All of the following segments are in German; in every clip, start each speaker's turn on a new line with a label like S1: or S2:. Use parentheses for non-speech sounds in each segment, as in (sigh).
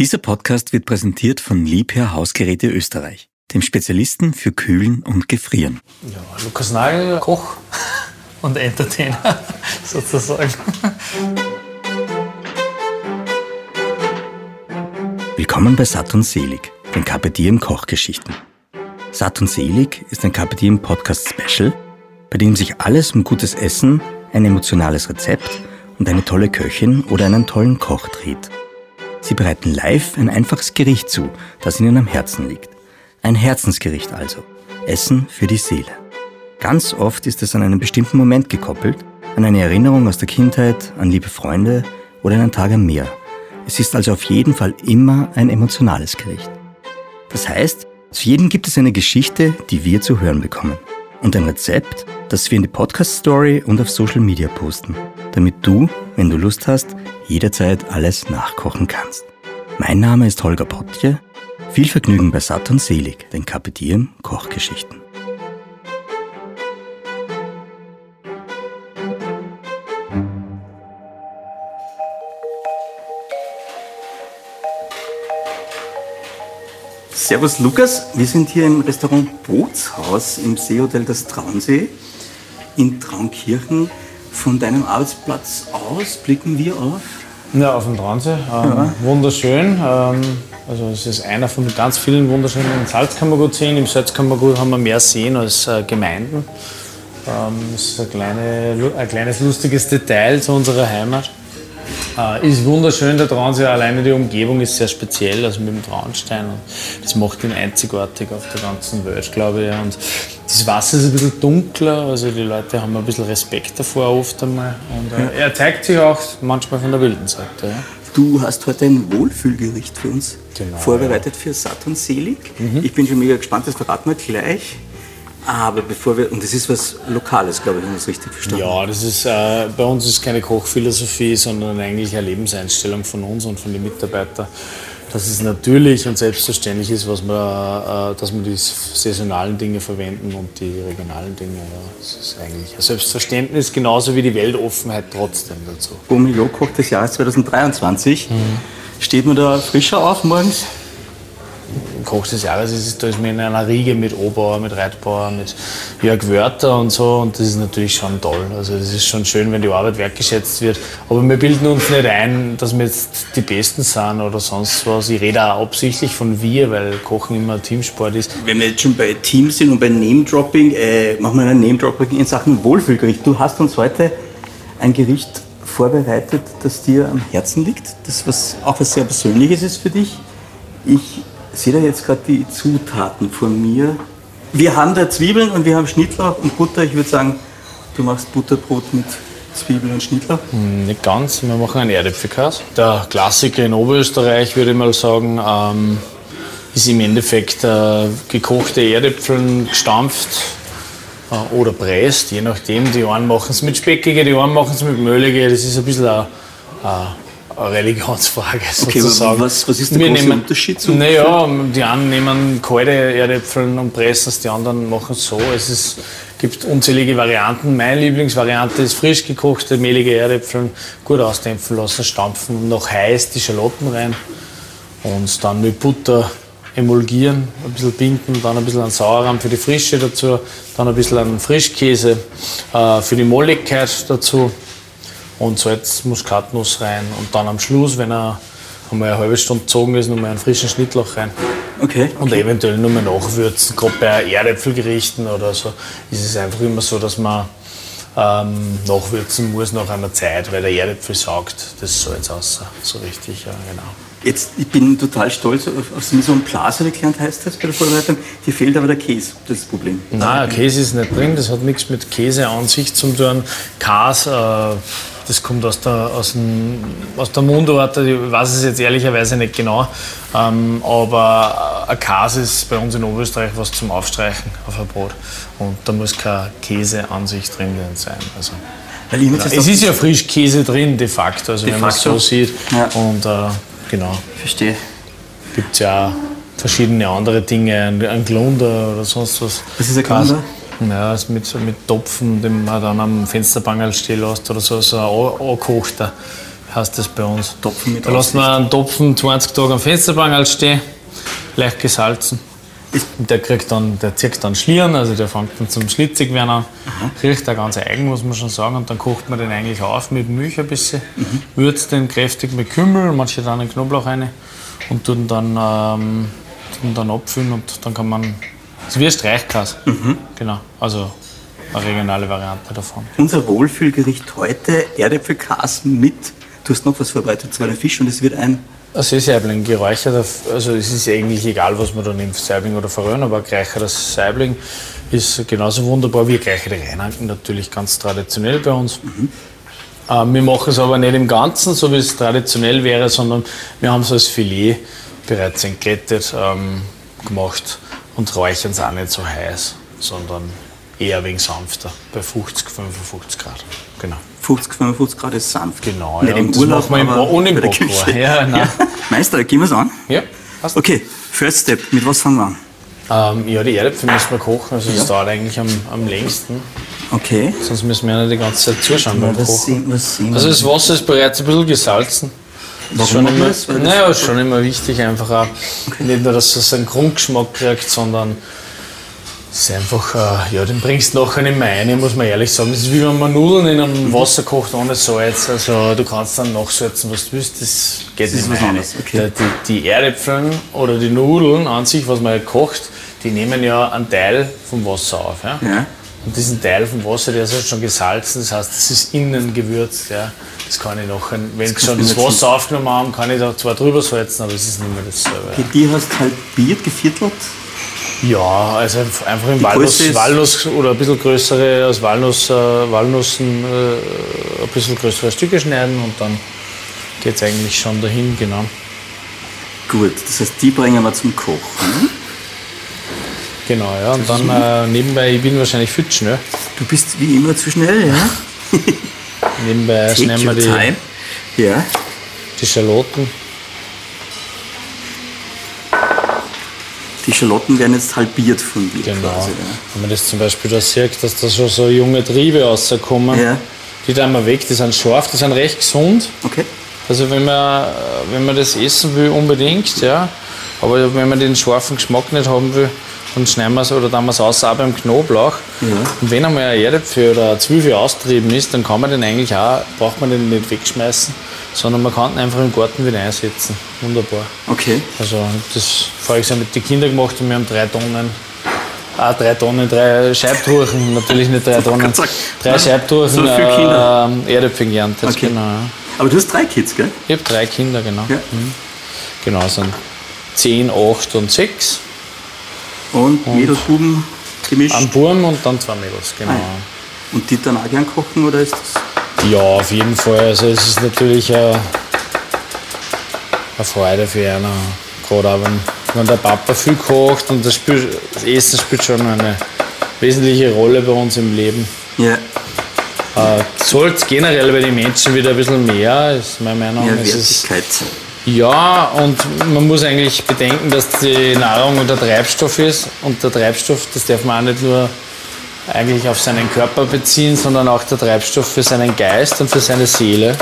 S1: Dieser Podcast wird präsentiert von Liebherr Hausgeräte Österreich, dem Spezialisten für Kühlen und Gefrieren.
S2: Ja, Lukas Nagel, Koch (laughs) und Entertainer (laughs) sozusagen.
S1: Willkommen bei Satt und Selig, den Diem Kochgeschichten. Satt und Selig ist ein Diem Podcast Special, bei dem sich alles um gutes Essen, ein emotionales Rezept und eine tolle Köchin oder einen tollen Koch dreht. Sie bereiten live ein einfaches Gericht zu, das ihnen am Herzen liegt. Ein Herzensgericht also. Essen für die Seele. Ganz oft ist es an einen bestimmten Moment gekoppelt, an eine Erinnerung aus der Kindheit, an liebe Freunde oder einen Tag am Meer. Es ist also auf jeden Fall immer ein emotionales Gericht. Das heißt, zu jedem gibt es eine Geschichte, die wir zu hören bekommen. Und ein Rezept, das wir in die Podcast-Story und auf Social Media posten, damit du, wenn du Lust hast, jederzeit alles nachkochen kannst. Mein Name ist Holger Potje. Viel Vergnügen bei Satt und Selig, den Kapitieren Kochgeschichten. Servus Lukas, wir sind hier im Restaurant Bootshaus im Seehotel das Traunsee in Traunkirchen. Von deinem Arbeitsplatz aus blicken wir auf?
S2: Ja, auf den Traunsee. Ähm, ja. Wunderschön. Ähm, also es ist einer von ganz vielen wunderschönen Salzkammergutseen. Im Salzkammergut haben wir mehr Seen als äh, Gemeinden. Ähm, das ist ein, kleine, ein kleines lustiges Detail zu unserer Heimat. Äh, ist wunderschön, der Traunsee, alleine die Umgebung ist sehr speziell, also mit dem Traunstein. Und das macht ihn einzigartig auf der ganzen Welt, glaube ich. Und das Wasser ist ein bisschen dunkler, also die Leute haben ein bisschen Respekt davor oft einmal. Und äh, er zeigt sich auch manchmal von der wilden Seite. Ja.
S1: Du hast heute ein Wohlfühlgericht für uns genau, vorbereitet ja. für Satt und Selig. Mhm. Ich bin schon mega gespannt, das verraten wir gleich. Aber bevor wir, und das ist was Lokales, glaube ich, wenn ich das richtig verstanden
S2: Ja, das ist, äh, bei uns ist keine Kochphilosophie, sondern eigentlich eine Lebenseinstellung von uns und von den Mitarbeitern. Dass es natürlich und selbstverständlich ist, was wir, äh, dass wir die saisonalen Dinge verwenden und die regionalen Dinge. Ja. Das ist eigentlich ein Selbstverständnis, genauso wie die Weltoffenheit trotzdem dazu.
S1: Bumilo Koch des Jahres 2023. Mhm. Steht man da frischer auf morgens?
S2: Koch des Jahres ist, da ist man in einer Riege mit Obauer, mit Reitbauer, mit Jörg Wörter und so und das ist natürlich schon toll. Also das ist schon schön, wenn die Arbeit wertgeschätzt wird. Aber wir bilden uns nicht ein, dass wir jetzt die Besten sind oder sonst was. Ich rede auch absichtlich von wir, weil Kochen immer Teamsport ist.
S1: Wenn wir jetzt schon bei Teams sind und bei Name-Dropping, äh, machen wir ein Name-Dropping in Sachen Wohlfühlgericht. Du hast uns heute ein Gericht vorbereitet, das dir am Herzen liegt, das was auch was sehr Persönliches ist für dich. Ich sehe da jetzt gerade die Zutaten von mir. Wir haben da Zwiebeln und wir haben Schnittlauch und Butter. Ich würde sagen, du machst Butterbrot mit Zwiebeln und Schnittlauch?
S2: Hm, nicht ganz, wir machen einen Erdäpfelkas. Der Klassiker in Oberösterreich, würde ich mal sagen, ähm, ist im Endeffekt äh, gekochte Erdäpfel gestampft äh, oder presst, je nachdem. Die einen machen es mit speckige, die anderen machen es mit mehlige. Das ist ein bisschen ein, ein eine Religionsfrage (laughs) sozusagen.
S1: Okay, was, was ist der Wir große nehmen, Unterschied?
S2: Zu naja, die einen nehmen kalte Erdäpfel und pressen es, die anderen machen es so. Es ist, gibt unzählige Varianten. Meine Lieblingsvariante ist frisch gekochte, mehlige Erdäpfel, gut ausdämpfen lassen, stampfen, noch heiß die Schalotten rein und dann mit Butter emulgieren, ein bisschen binden, dann ein bisschen an Sauerrahm für die Frische dazu, dann ein bisschen an Frischkäse äh, für die Molligkeit dazu und Salz, Muskatnuss rein und dann am Schluss, wenn er einmal eine halbe Stunde gezogen ist, nochmal einen frischen Schnittlauch rein.
S1: Okay.
S2: Und eventuell nur mal nachwürzen. Gerade bei Erdäpfelgerichten oder so ist es einfach immer so, dass man ähm, nachwürzen muss nach einer Zeit, weil der Erdäpfel saugt das Salz aus. So richtig, ja, genau.
S1: Jetzt, ich bin total stolz auf, auf so ein Blaser gelernt, heißt das bei der Vorbereitung. Dir fehlt aber der Käse, das ist das Problem.
S2: Nein, Käse ist nicht drin, das hat nichts mit Käse an sich zu tun. Käse, äh, das kommt aus der, aus, dem, aus der Mundart, ich weiß es jetzt ehrlicherweise nicht genau, ähm, aber ein Käse ist bei uns in Oberösterreich was zum Aufstreichen auf ein Brot und da muss kein Käse an sich drin sein. Also, ja, es ist ja Frischkäse drin, de facto, also de wenn man es so sieht. Ja. Und äh, genau.
S1: Verstehe.
S2: Gibt es ja verschiedene andere Dinge, ein, Glunder oder sonst was.
S1: Was ist ein Glunder?
S2: Ja, mit, mit Topfen, den man dann am Fensterbangerl stehen lässt oder so, so ein angekochter heißt das bei uns.
S1: Topfen mit
S2: Da lassen wir einen Topfen 20 Tage am Fensterbank stehen, leicht gesalzen. Der kriegt dann, der zieht dann Schlieren, also der fängt dann zum schlitzig werden an. Riecht da ganz eigen, muss man schon sagen. Und dann kocht man den eigentlich auf mit Milch ein bisschen, würzt den kräftig mit Kümmel, manche dann einen Knoblauch rein und tun dann, ähm, tun dann abfüllen und dann kann man, so wie ein Streichkäse. Genau, also eine regionale Variante davon.
S1: Unser Wohlfühlgericht heute, Erdäpfelkas mit, du hast noch was vorbereitet, zwar der Fisch und es wird ein,
S2: Ein Seesaibling geräuchert, auf- also es ist eigentlich egal, was man da nimmt, Saibling oder Forellen, aber geräuchertes Saibling ist genauso wunderbar wie geräucherte Reinanken, natürlich ganz traditionell bei uns. Äh, wir machen es aber nicht im Ganzen, so wie es traditionell wäre, sondern wir haben es als Filet bereits entglättet ähm, gemacht und räuchern es auch nicht so heiß, sondern eher wenig sanfter, bei 50, 55 Grad. Genau.
S1: 50, 55 Grad ist sanft.
S2: Genau,
S1: Nicht
S2: ja,
S1: im
S2: und das
S1: Urlaub,
S2: machen wir
S1: aber
S2: und im.
S1: Küche.
S2: Ja, nein.
S1: Meister, gehen wir es an?
S2: Ja, passt.
S1: Okay, First Step, mit was fangen wir an?
S2: Ähm, ja, die Erdäpfel müssen wir kochen, also das dauert eigentlich am, am längsten.
S1: Okay.
S2: Sonst müssen wir ja nicht die ganze Zeit zuschauen beim Kochen.
S1: sehen,
S2: Also das Wasser ist bereits ein bisschen gesalzen. Das schon immer,
S1: das?
S2: Naja, ist schon immer wichtig, einfach auch, nicht nur, dass es einen Grundgeschmack kriegt, sondern es ist einfach, äh, ja, den bringst du nachher nicht mehr rein, muss man ehrlich sagen. Das ist wie wenn man Nudeln in einem Wasser kocht ohne Salz. Also du kannst dann nachsalzen, was du willst, das geht
S1: Das
S2: nicht mehr rein.
S1: okay.
S2: Die, die Erdäpfel oder die Nudeln an sich, was man kocht, die nehmen ja einen Teil vom Wasser auf. Ja?
S1: Ja.
S2: Und diesen Teil vom Wasser, der ist halt schon gesalzen, das heißt, das ist innen gewürzt. Ja. Das kann ich nachher, wenn ich schon das Wasser aufgenommen habe, kann ich da zwar drüber salzen, aber es ist nicht mehr dasselbe.
S1: Okay, die hast halbiert, geviertelt.
S2: Ja, also einfach im Walnuss, Walnuss oder ein bisschen größere als Walnuss, äh, Walnussen äh, ein bisschen größere Stücke schneiden und dann geht es eigentlich schon dahin, genau.
S1: Gut, das heißt, die bringen wir zum Kochen.
S2: Genau, ja. Und dann äh, nebenbei, ich bin wahrscheinlich viel zu schnell.
S1: Du bist wie immer zu schnell, ja?
S2: Nebenbei schneiden wir die,
S1: time. Ja.
S2: die Schalotten.
S1: Die Schalotten werden jetzt halbiert von dir
S2: Genau.
S1: quasi.
S2: Wenn man das zum Beispiel da sieht, dass da schon so junge Triebe rauskommen,
S1: Ja.
S2: die tun wir weg, die sind scharf, die sind recht gesund.
S1: Ja. Okay.
S2: Also wenn man, wenn man das essen will, unbedingt, ja. Aber wenn man den scharfen Geschmack nicht haben will, dann schneiden wir es oder dann wir es aus, auch beim Knoblauch. Und wenn einmal ein Erdäpfel oder eine Zwiebel austrieben ist, dann kann man den eigentlich auch, braucht man den nicht wegschmeißen, sondern man kann ihn einfach im Garten wieder einsetzen. Wunderbar.
S1: Okay.
S2: Also das voriges Jahr mit den Kindern gemacht und wir haben drei Tonnen, ah, drei Tonnen, drei Scheibtruchen, natürlich nicht drei (laughs) Tonnen, drei Scheibtruchen
S1: So
S2: äh, Erdäpfel geerntet.
S1: Okay.
S2: Genau. ja.
S1: Aber du hast drei Kids, gell?
S2: Ich habe drei Kinder, genau.
S1: Ja.
S2: Genau, es sind 10, 8 und 6.
S1: Und, Mädels, Buben gemischt.
S2: Ein Burm und dann zwei Mädels, genau.
S1: Ah, ja. Und die dann auch gern kochen oder ist das?
S2: Ja, auf jeden Fall. Also es ist natürlich eine, eine Freude für einen. Gerade auch wenn, wenn der Papa viel kocht und das, spielt, das Essen spielt schon eine wesentliche Rolle bei uns im Leben.
S1: Ja.
S2: Äh, Sollte es generell bei den Menschen wieder ein bisschen mehr, ist meine Meinung.
S1: Mehr
S2: es ist,
S1: Wertigkeit.
S2: Ja, und man muss eigentlich bedenken, dass die Nahrung und der Treibstoff ist. Und der Treibstoff, das darf man auch nicht nur eigentlich auf seinen Körper beziehen, sondern auch der Treibstoff für seinen Geist und für seine Seele.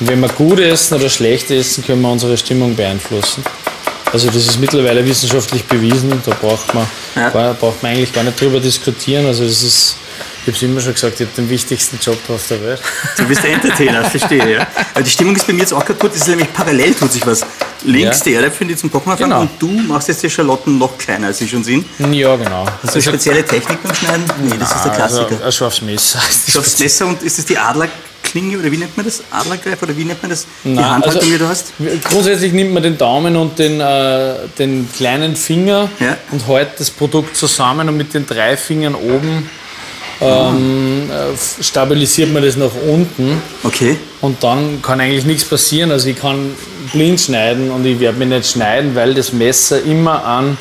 S2: Und wenn wir gut essen oder schlecht essen, können wir unsere Stimmung beeinflussen. Also das ist mittlerweile wissenschaftlich bewiesen, da braucht man,
S1: Ja.
S2: gar, braucht man eigentlich gar nicht drüber diskutieren. Also das ist, ich habe es immer schon gesagt, ich habe den wichtigsten Job auf der Welt.
S1: Du bist der Entertainer, verstehe, ja. Aber die Stimmung ist bei mir jetzt auch kaputt. Es ist nämlich parallel tut sich was. Links
S2: Ja.
S1: die Erdäpfel, die zum Kochen anfangen
S2: Genau.
S1: und du machst jetzt die Schalotten noch kleiner, als sie schon sind.
S2: Ja, genau.
S1: Hast du eine spezielle Technik beim Schneiden? Nee, das ist der Klassiker.
S2: Also, ein scharfes Messer. die
S1: Du hast Messer und ist das die Adlerklinge oder wie nennt man das? Adlergreif oder wie nennt man das? Die
S2: Nein,
S1: Handhaltung,
S2: also-
S1: die du hast?
S2: Grundsätzlich nimmt man den Daumen und den, äh, den kleinen Finger
S1: Ja.
S2: und hält das Produkt zusammen und mit den drei Fingern oben ähm, äh, stabilisiert man das nach unten
S1: Okay.
S2: und dann kann eigentlich nichts passieren. Also ich kann blind schneiden und ich werde mich nicht schneiden, weil das Messer immer an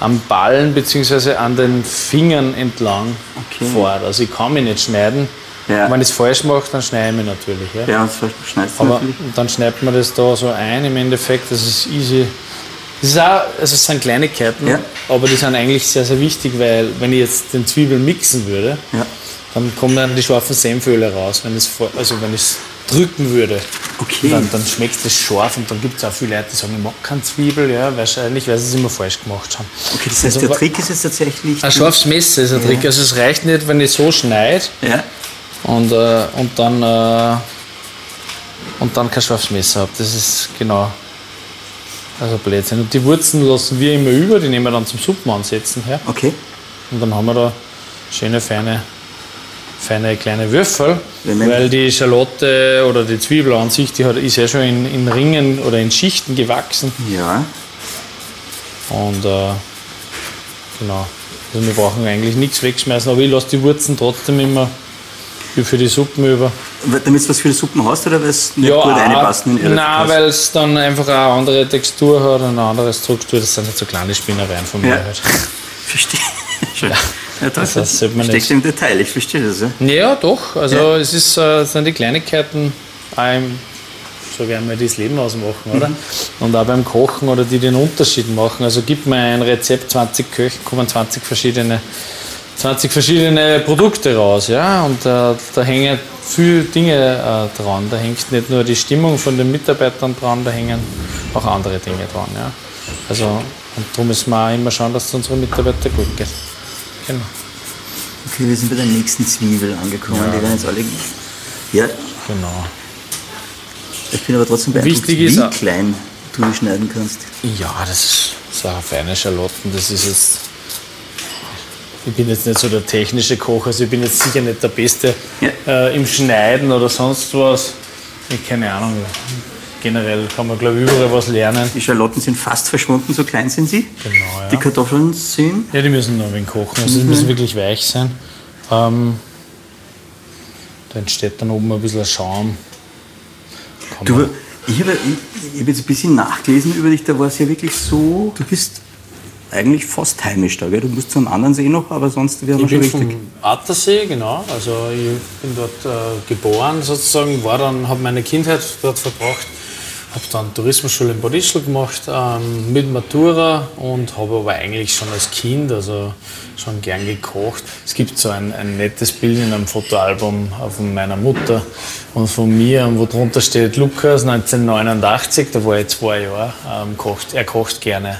S2: am Ballen bzw. an den Fingern entlang
S1: Okay.
S2: fährt. Also ich kann mich nicht schneiden.
S1: Ja.
S2: Wenn ich es falsch mache, dann schneide ich mich natürlich. Ja.
S1: Ja, das schneidest du
S2: Aber
S1: natürlich.
S2: dann schneidet man das da so ein im Endeffekt, das ist easy. Das ist auch, also es sind Kleinigkeiten,
S1: Ja.
S2: aber die sind eigentlich sehr, sehr wichtig, weil wenn ich jetzt den Zwiebeln mixen würde,
S1: Ja.
S2: dann kommen dann die scharfen Senföle raus, wenn es, also wenn ich es drücken würde.
S1: Okay.
S2: Dann, dann schmeckt es scharf und dann gibt es auch viele Leute, die sagen, ich mag keine Zwiebel, ja, wahrscheinlich, weil sie es immer falsch gemacht haben.
S1: Okay, das heißt,
S2: Also,
S1: der Trick ist jetzt tatsächlich.
S2: Ein scharfes Messer ist ein Trick. Also es reicht nicht, wenn ich so schneide
S1: Ja.
S2: und, äh, und dann äh, und dann kein scharfes Messer habe. Das ist genau also Blödsinn. Und die Wurzeln lassen wir immer über, die nehmen wir dann zum Suppen ansetzen her.
S1: Okay.
S2: Und dann haben wir da schöne, feine, feine kleine Würfel, weil die Schalotte oder die Zwiebel an sich, die hat, ist ja schon in, in Ringen oder in Schichten gewachsen.
S1: Ja.
S2: Und äh, genau. Also wir brauchen eigentlich nichts wegschmeißen, aber ich lasse die Wurzeln trotzdem immer für die Suppen über.
S1: Damit du was für die Suppen hast oder weil es nicht gut
S2: auch-
S1: reinpassen in ihre
S2: Nein, weil es dann einfach eine andere Textur hat und eine andere Struktur. Das sind halt so kleine Spinnereien von mir
S1: Ja.
S2: halt. (laughs)
S1: Verstehe. (laughs) Schön. Ja, das,
S2: das sollte man
S1: steckst
S2: nicht-
S1: im Detail, ich verstehe das. Ja.
S2: Ja, doch. Also
S1: Ja.
S2: es ist, äh, sind die Kleinigkeiten, im, so werden wir das Leben ausmachen, oder?
S1: Mhm.
S2: Und auch beim Kochen oder die den Unterschied machen. Also gib mir ein Rezept, 20 Köche, kommen 20 verschiedene, 20 verschiedene Produkte raus, ja. Und äh, da hängen viele Dinge äh, dran. Da hängt nicht nur die Stimmung von den Mitarbeitern dran, da hängen auch andere Dinge dran, ja. Also und darum müssen wir auch immer schauen, dass es unseren Mitarbeitern gut geht. Genau.
S1: Okay, wir sind bei der nächsten Zwiebel angekommen. Die werden jetzt alle. Ja,
S2: Genau.
S1: ich bin aber trotzdem beeindruckt,
S2: Wichtig
S1: wie klein du die schneiden kannst.
S2: Ja, das ist so eine feine Schalotten. Das ist jetzt. Ich bin jetzt nicht so der technische Koch, also ich bin jetzt sicher nicht der Beste
S1: Ja.
S2: äh, im Schneiden oder sonst was. Ich keine Ahnung. Generell kann man, glaube ich, überall was lernen.
S1: Die Schalotten sind fast verschwunden, so klein sind sie.
S2: Genau, ja.
S1: Die Kartoffeln sind.
S2: Ja, die müssen noch ein wenig kochen. Also die müssen wirklich weich sein. Ähm, da entsteht dann oben ein bisschen ein Schaum. Kann
S1: Du,
S2: man-
S1: ich habe hab jetzt ein bisschen nachgelesen über dich, da war es ja wirklich so. Du bist eigentlich fast heimisch da, gell? Du musst zum anderen See noch, aber sonst wir
S2: Ich
S1: schon
S2: bin
S1: richtig.
S2: vom Attersee, genau. Also ich bin dort äh, geboren sozusagen, war dann, habe meine Kindheit dort verbracht, habe dann Tourismusschule in Bad Ischl gemacht ähm, mit Matura und habe aber eigentlich schon als Kind, also schon gern gekocht. Es gibt so ein, ein nettes Bild in einem Fotoalbum von meiner Mutter und von mir, wo drunter steht Lukas 1989, da war ich zwei Jahre, ähm, kocht, er kocht gerne.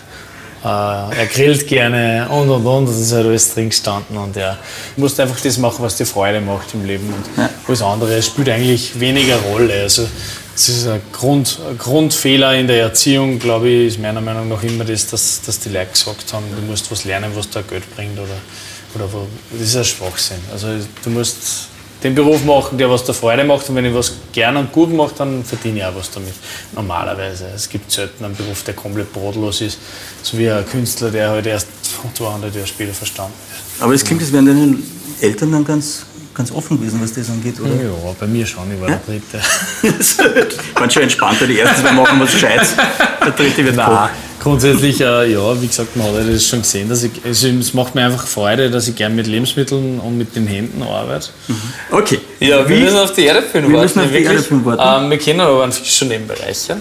S2: Äh, er grillt gerne und und und. Das ist halt alles drin gestanden. Und ja, du musst einfach das machen, was dir Freude macht im Leben. Und alles andere spielt eigentlich weniger Rolle. Also, es ist ein, Grund, ein Grundfehler in der Erziehung, glaube ich, ist meiner Meinung nach immer das, dass, dass die Leute gesagt haben, du musst was lernen, was dir Geld bringt. Oder, oder wo, das ist ein Schwachsinn. Also, du musst den Beruf machen, der was dir Freude macht. Und wenn ich was gern und gut mache, dann verdiene ich auch was damit. Normalerweise. Es gibt selten einen Beruf, der komplett brotlos ist. So wie ein Künstler, der halt erst 200 Jahre später verstanden wird.
S1: Aber es klingt, als wären deine Eltern dann ganz, ganz offen gewesen, was das angeht, oder?
S2: Ja, bei mir schon. Ich war der Dritte. (laughs)
S1: Waren schon entspannter, die ersten zwei machen was Gescheites. Der dritte wird
S2: Nein,
S1: Koch.
S2: Grundsätzlich, äh, ja, wie gesagt, man hat ja das schon gesehen, dass ich, also es macht mir einfach Freude, dass ich gern mit Lebensmitteln und mit den Händen arbeite.
S1: Okay.
S3: Ja, wir
S1: Wie?
S3: müssen auf die
S1: Wir
S3: warten.
S1: müssen auf die
S3: wirklich.
S1: Erdäpfel warten.
S2: Ähm, wir kennen aber einen Fisch schon nebenbei reichern.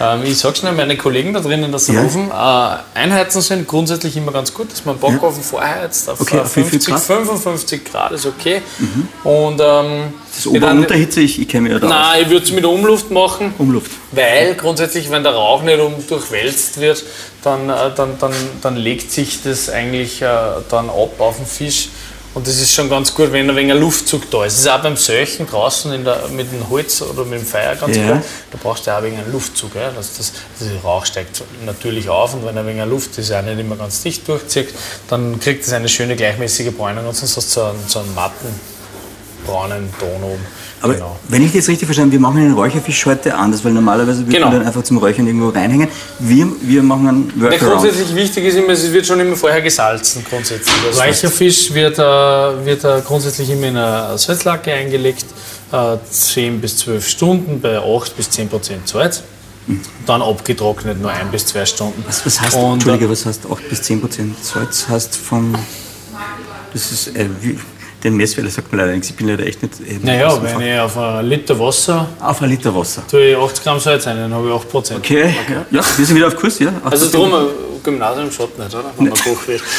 S2: Ähm, ich sage schnell, meine Kollegen da drinnen, dass der
S1: Ja.
S2: Ofen äh, Einheizen sind grundsätzlich immer ganz gut, dass man den Backofen vorheizt auf
S1: Okay,
S2: äh,
S1: auf wie viel
S2: 50,
S1: Grad? Mhm.
S2: 55 Grad ist okay. Und ähm,
S1: Das
S2: ich dann-
S1: Ober-Unterhitze, ich, ich kenne mich ja da aus.
S2: Nein, ich würde es mit Umluft machen.
S1: Umluft.
S2: Weil grundsätzlich, wenn der Rauch nicht um durchwälzt wird, dann, äh, dann, dann, dann legt sich das eigentlich äh, dann ab auf den Fisch. Und das ist schon ganz gut, wenn ein wenig ein Luftzug da ist. Das ist auch beim Söchen draußen der, mit dem Holz oder mit dem Feuer ganz
S1: Ja.
S2: gut. Da brauchst du auch ein wenig einen Luftzug. Ja? Dass das, das Rauch steigt natürlich auf und wenn ein wenig Luft das auch nicht immer ganz dicht durchzieht, dann kriegt es eine schöne gleichmäßige Bräunung und sonst hast du so einen, so einen matten braunen Ton oben.
S1: Aber
S2: genau.
S1: wenn ich das richtig verstanden habe, wir machen den Räucherfisch heute anders, weil normalerweise würde
S2: Genau.
S1: man dann einfach zum Räuchern irgendwo reinhängen. Wir, wir machen einen
S2: Ja,
S1: Workaround.
S2: grundsätzlich wichtig ist immer, es wird schon immer vorher gesalzen. Grundsätzlich. Also Räucherfisch wird, äh, wird äh, grundsätzlich immer in eine Salzlake eingelegt, äh, 10 bis 12 Stunden bei 8 bis 10 Prozent Salz. Dann abgetrocknet, nur ein bis zwei Stunden.
S1: Was, was heißt,
S2: Und, äh,
S1: Entschuldige, was heißt 8 bis 10 Prozent Salz? Heißt von. Das ist. Äh, wie, den Messwert sagt mir leider nichts. Ich bin leider echt nicht. Äh,
S2: Naja, wenn ich auf ein Liter Wasser
S1: Auf ein Liter Wasser.
S2: tue ich 80 Gramm Salz ein, dann habe ich 8 Prozent.
S1: Okay, Ja, wir sind wieder auf Kurs, ja?
S2: Also drum, Gymnasium schaut nicht, oder? Wenn man Koch wird. (laughs)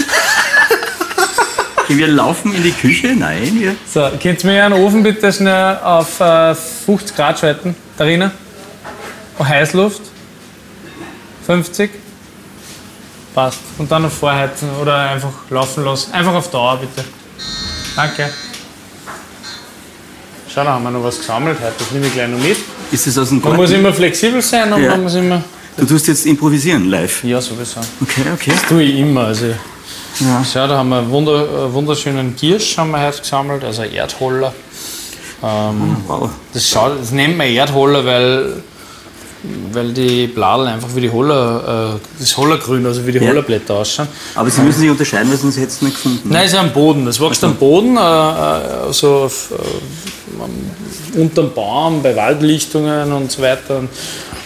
S1: Wir laufen in die Küche. Nein, wir.
S2: So, könnt ihr mir einen Ofen bitte schnell auf äh, 50 Grad schalten? Darin? Und Heißluft? 50? Passt. Und dann noch vorheizen oder einfach laufen lassen. Einfach auf Dauer bitte. Danke. Schau, da haben wir noch was gesammelt heute. Das nehme ich gleich noch mit.
S1: Ist das aus dem
S2: Man
S1: Garten?
S2: muss immer flexibel sein und
S1: Ja.
S2: man muss immer.
S1: Du tust jetzt improvisieren live.
S2: Ja, sowieso.
S1: Okay, okay.
S2: Das tue ich immer. Also,
S1: Ja.
S2: Schau, da haben wir einen wunder, äh, wunderschönen Giersch haben wir heute gesammelt, also Erdholler. Ähm,
S1: Wow.
S2: das, schaut, das nennt man Erdholler, weil, weil die Bladeln einfach wie die Holler, äh, das Hollergrün, also wie die
S1: Ja.
S2: Hollerblätter ausschauen.
S1: Aber sie müssen sich unterscheiden, weil sonst hättest du nicht gefunden.
S2: Nein, es ist am Boden. Das wächst am Boden, äh, äh, so auf, äh, unterm Baum, bei Waldlichtungen und so weiter. Und,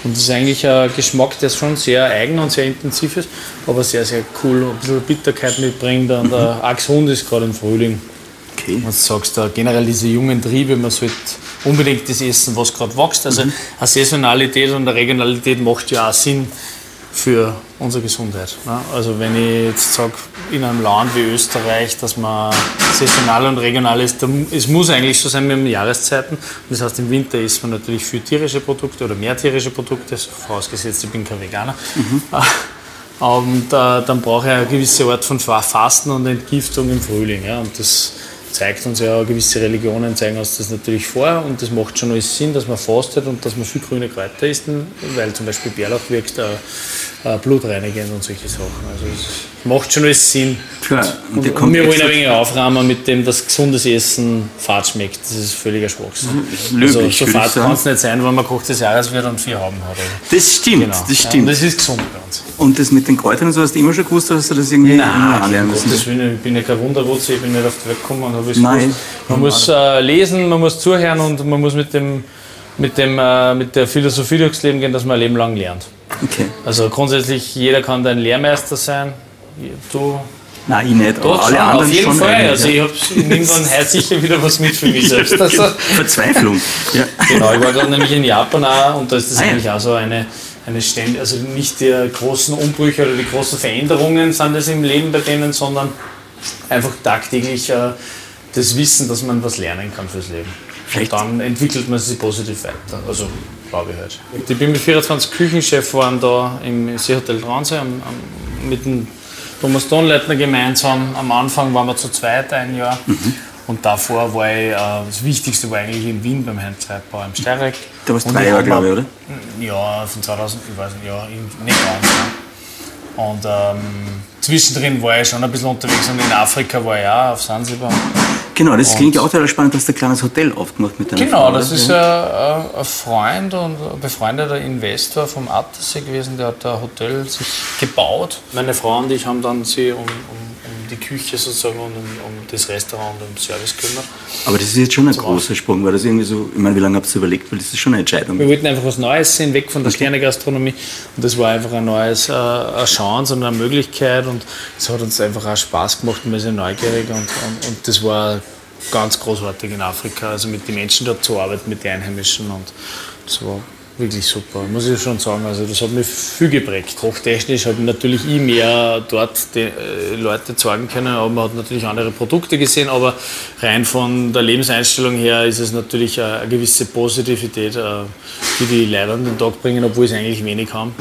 S2: das ist eigentlich ein Geschmack, der schon sehr eigen und sehr intensiv ist, aber sehr, sehr cool. und Ein bisschen Bitterkeit mitbringt. Und der Achshund ist gerade im Frühling.
S1: Okay.
S2: Du sagst, da generell diese jungen Triebe, man sollte unbedingt das essen, was gerade wächst. Also eine Saisonalität und eine Regionalität macht ja auch Sinn für unsere Gesundheit. Ne? Also wenn ich jetzt sage, in einem Land wie Österreich, dass man saisonal und regional ist, dann, es muss eigentlich so sein mit den Jahreszeiten. Und das heißt, im Winter isst man natürlich viel tierische Produkte oder mehr tierische Produkte, vorausgesetzt, ich bin kein Veganer. (laughs) Und äh, dann brauche ich eine gewisse Art von Fa- Fasten und Entgiftung im Frühling. Ja? Und das zeigt uns ja, gewisse Religionen zeigen uns das natürlich vor und das macht schon alles Sinn, dass man fastet und dass man viel grüne Kräuter isst, weil zum Beispiel Bärlauch wirkt äh, äh, blutreinigend und solche Sachen. Also es macht schon alles Sinn.
S1: Klar. Und
S2: Und, und wir wollen ein wenig aufrahmen mit dem, dass gesundes Essen fad schmeckt. Das ist völliger Schwachsinn.
S1: Löblich,
S2: also, so fad kann es nicht sein, wenn man Koch des Jahres wird und vier haben hat. Also,
S1: Das stimmt,
S2: genau.
S1: das
S2: Ja,
S1: stimmt.
S2: und das ist gesund bei uns.
S1: Und das mit den Kräutern und so hast du immer schon gewusst, hast du das irgendwie immer anlernen müssen?
S2: Gottes Willen, ich bin ja kein Wunderwutze, ich bin nicht auf die Welt gekommen und habe es
S1: Nein.
S2: gewusst. Man muss äh, lesen, man muss zuhören und man muss mit, dem, mit, dem, äh, mit der Philosophie durchs Leben gehen, dass man ein Leben lang lernt.
S1: Okay.
S2: Also grundsätzlich, jeder kann dein Lehrmeister sein. Du,
S1: Nein, ich nicht,
S2: doch,
S1: alle
S2: schon,
S1: anderen
S2: auf jeden
S1: schon.
S2: Fall.
S1: eigentlich,
S2: Also ich habe irgendwann heute sicher wieder was mit für mich (laughs) selbst. Also,
S1: Verzweiflung. Ja.
S2: Genau, ich war gerade nämlich in Japan auch und da ist das
S1: Ah, ja.
S2: eigentlich auch so eine, eine ständige, also nicht die großen Umbrüche oder die großen Veränderungen sind das im Leben bei denen, sondern einfach tagtäglich äh, das Wissen, dass man was lernen kann fürs Leben.
S1: Vielleicht-
S2: Und dann entwickelt man sich positiv weiter. Also glaube ich halt. Ich bin mit 24 Küchenchef waren da im Seehotel Traunsee am, am, mit dem Thomas Donleitner gemeinsam. Am Anfang waren wir zu zweit ein Jahr.
S1: Mhm.
S2: Und davor war ich, äh, das Wichtigste war eigentlich in Wien beim Herrn Treibauer im Steyrek.
S1: Da warst du
S2: Und
S1: drei Jahre, glaube ich, oder?
S2: Ja, von 2000, ich weiß nicht, ja, in- nicht ganz. Ja. Und ähm, zwischendrin war ich schon ein bisschen unterwegs und in Afrika war ich auch auf Sansibar.
S1: Genau, das klingt ja auch total spannend, du hast ein kleines Hotel aufgemacht mit deiner
S2: Genau,
S1: Frau.
S2: das ist ja ein, ein Freund und ein befreundeter Investor vom Attersee gewesen, der hat ein Hotel sich gebaut. Meine Frau und ich haben dann sie um, um die Küche sozusagen und um, um das Restaurant und um den Service gekümmert.
S1: Aber das ist jetzt schon ein großer Sprung, weil das irgendwie so, ich meine, wie lange habt ihr überlegt, weil das ist schon eine Entscheidung.
S2: Wir wollten einfach was Neues sehen, weg von der kleinen Gastronomie. Und das war einfach ein neues, äh, eine Chance und eine Möglichkeit. Und es hat uns einfach auch Spaß gemacht und wir sind neugierig. Und, und, und das war ganz großartig in Afrika, also mit den Menschen dort zu arbeiten, mit den Einheimischen. Und das war wirklich super, muss ich schon sagen. Also das hat mich viel geprägt. Kochtechnisch habe natürlich ich mehr dort die äh, Leute zeigen können, aber man hat natürlich andere Produkte gesehen, aber rein von der Lebenseinstellung her ist es natürlich eine, eine gewisse Positivität, äh, die die Leute an den Tag bringen, obwohl sie eigentlich wenig haben.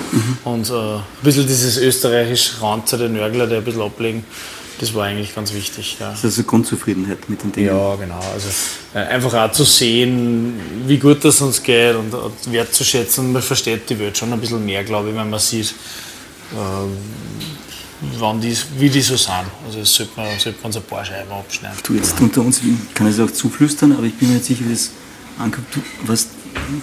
S2: Und äh, ein bisschen dieses österreichisch Ranzer, der Nörgler, der ein bisschen ablegen, das war eigentlich ganz wichtig. Ja.
S1: Das ist also Grundzufriedenheit mit den Dingen.
S2: Ja, genau. Also äh, einfach auch zu sehen, wie gut das uns geht und, und wertzuschätzen. Man versteht die Welt schon ein bisschen mehr, glaube ich, wenn man sieht, äh, die, wie die so sind. Also das sollte man, sollte man uns ein paar Scheiben abschneiden.
S1: Du jetzt unter uns, ich kann es auch zuflüstern, aber ich bin mir nicht sicher, wie das ankommt. Du warst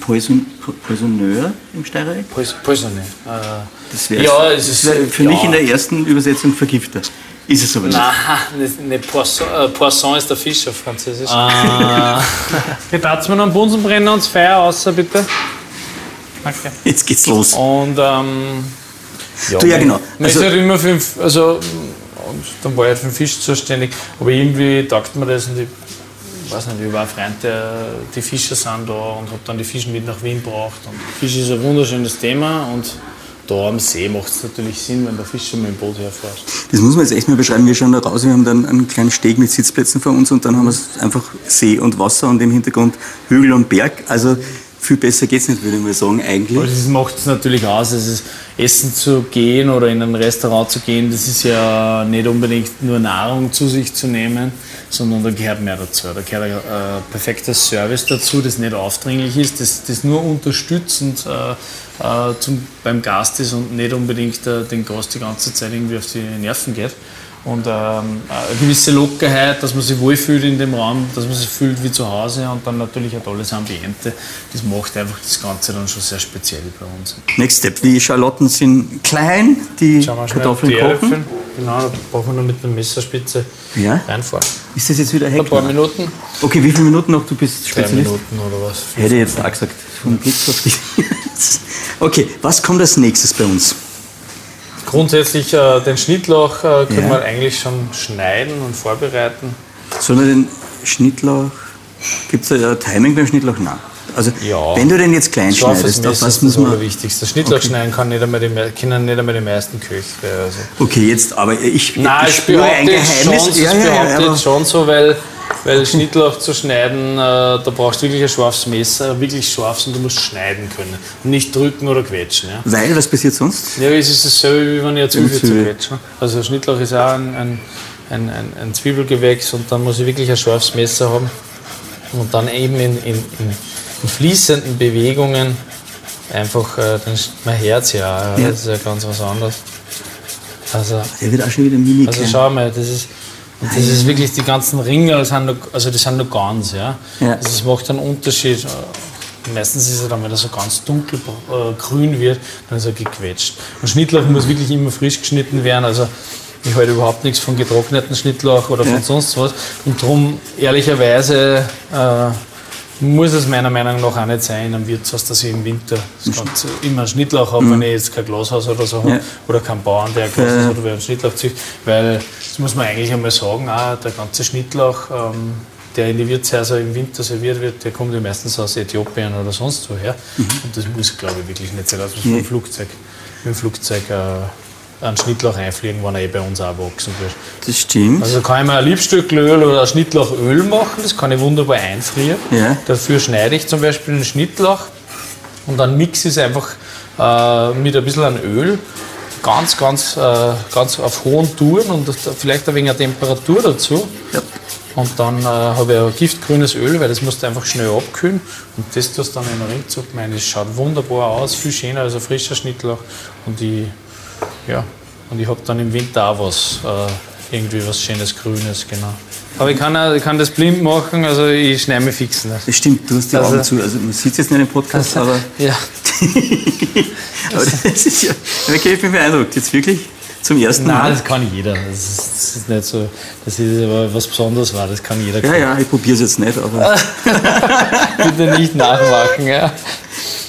S1: Poison, Poisoneur im Steyrreich?
S2: Pois- Poisonné. Äh,
S1: Das wäre
S2: Ja, es ist-
S1: wär für
S2: ja.
S1: mich in der ersten Übersetzung Vergifter. Ist es aber nicht.
S2: Nein, nicht Poisson, äh, Poisson ist der Fisch auf Französisch. Ah. Jetzt hat's mir noch einen Bunsenbrenner und das Feuer außer bitte. Danke.
S1: Jetzt geht's los.
S2: Und ähm,
S1: Du, ja, genau.
S2: Man
S1: Also-
S2: ist halt immer für, den- also und dann war ich halt für den Fisch zuständig, aber irgendwie taugt mir das und ich weiß nicht, ich war ein Freund, der die Fischer sind da und habe dann die Fische mit nach Wien gebracht. Und Fisch ist ein wunderschönes Thema und da am See macht es natürlich Sinn, wenn der Fisch schon mit dem Boot herfährt.
S1: Das muss man jetzt echt mal beschreiben. Wir schauen da raus, wir haben dann einen kleinen Steg mit Sitzplätzen vor uns und dann haben wir einfach See und Wasser und im Hintergrund Hügel und Berg. Also viel besser geht es nicht, würde ich mal sagen, eigentlich.
S2: Aber das macht es natürlich aus. Also Essen zu gehen oder in ein Restaurant zu gehen, das ist ja nicht unbedingt nur Nahrung zu sich zu nehmen, sondern da gehört mehr dazu. Da gehört ein äh, perfekter Service dazu, das nicht aufdringlich ist, das, das nur unterstützend äh, äh, zum, beim Gast ist und nicht unbedingt äh, den Gast die ganze Zeit irgendwie auf die Nerven geht und ähm, eine gewisse Lockerheit, dass man sich wohlfühlt in dem Raum, dass man sich fühlt wie zu Hause und dann natürlich ein tolles Ambiente. Das macht einfach das Ganze dann schon sehr speziell bei uns.
S1: Next Step, die Schalotten sind klein, die Kartoffeln die kochen.
S2: Genau, da brauchen wir nur mit einer Messerspitze
S1: ja?
S2: reinfahren.
S1: Ist das jetzt wieder Heck?
S2: Ein paar Minuten.
S1: Okay, wie viele Minuten noch? Du bist Spezialist?
S2: Drei Minuten oder was?
S1: Hätte ich jetzt auch gesagt. Vom Blick auf die. okay, was kommt als nächstes bei uns?
S2: Grundsätzlich äh, den Schnittlauch äh, können ja. wir eigentlich schon schneiden und vorbereiten.
S1: Sollen wir den Schnittlauch, gibt es da ein Timing beim Schnittlauch? Nein. Also ja. wenn du den jetzt klein schneidest,
S2: auf was muss man... Das Wichtigste. Schnittlauch okay. schneiden kann nicht einmal die, können nicht einmal die meisten Köche. Also.
S1: Okay, jetzt, aber ich,
S2: Nein, ich spüre ein Geheimnis. Schon, ja, ja, ja, ja, schon so, weil weil Schnittlauch zu schneiden, äh, da brauchst du wirklich ein scharfes Messer, wirklich scharf und du musst schneiden können. Und nicht drücken oder quetschen. Ja.
S1: Weil, was passiert sonst?
S2: Ja, es ist dasselbe, wie wenn ich Zwiebel zu quetschen. Also Schnittlauch ist auch ein, ein, ein, ein, Zwiebelgewächs und dann muss ich wirklich ein scharfes Messer haben. Und dann eben in, in, in fließenden Bewegungen einfach äh, dann, mein Herz ja, ja, das ist ja ganz was anderes.
S1: Also, Der wird auch schon wieder mini
S2: Also schau mal, das ist das ist wirklich, die ganzen Ringe, sind noch, also die sind noch ganz, ja. ja. Also das macht einen Unterschied. Meistens ist er dann, wenn er so ganz dunkelgrün äh, wird, dann ist er gequetscht. Und Schnittlauch muss wirklich immer frisch geschnitten werden. Also ich halte überhaupt nichts von getrockneten Schnittlauch oder von ja. sonst was. Und darum, ehrlicherweise, äh, muss es meiner Meinung nach auch nicht sein in einem Wirtshaus, dass ich im Winter das immer einen Schnittlauch habe, mhm. wenn ich jetzt kein Glashaus oder so habe ja. oder keinen Bauern, der ein Glashaus ja. oder einen Schnittlauch zieht. Weil, das muss man eigentlich einmal sagen, auch der ganze Schnittlauch, ähm, der in die Wirtshäuser im Winter serviert wird, der kommt ja meistens aus Äthiopien oder sonst woher. Mhm. Und das muss, glaube ich, wirklich nicht sein. Also mit dem Flugzeug, mit dem Flugzeug äh, einen Schnittlauch einfliegen, wenn er eh bei uns auch wachsen wird.
S1: Das stimmt.
S2: Also kann ich mir ein Liebstücköl oder ein Schnittlauchöl machen, das kann ich wunderbar einfrieren. Ja. Dafür schneide ich zum Beispiel einen Schnittlauch und dann mixe ich es einfach äh, mit ein bisschen an Öl, ganz, ganz, äh, ganz auf hohen Touren und vielleicht ein wenig Temperatur dazu. Ja. Und dann äh, habe ich ein giftgrünes Öl, weil das musst du einfach schnell abkühlen. Und das tust du dann in den Ringzug rein. Das schaut wunderbar aus, viel schöner als ein frischer Schnittlauch. Und ich ja, und ich habe dann im Winter auch was, äh, irgendwie was Schönes Grünes, genau. Aber ich kann, auch, ich kann das blind machen, also ich schneide mich fix nicht.
S1: Das stimmt, du hast die also, Augen zu. Also man sieht es jetzt nicht im Podcast, also, aber.
S2: Ja. (laughs)
S1: aber das ist ja. Okay, ich bin beeindruckt. Jetzt wirklich zum ersten
S2: Nein,
S1: Mal.
S2: das kann jeder. Das ist, das ist nicht so, dass ist aber was Besonderes war, das kann jeder.
S1: Ja, ja, ich probiere es jetzt nicht, aber. (laughs)
S2: Bitte nicht nachmachen, ja.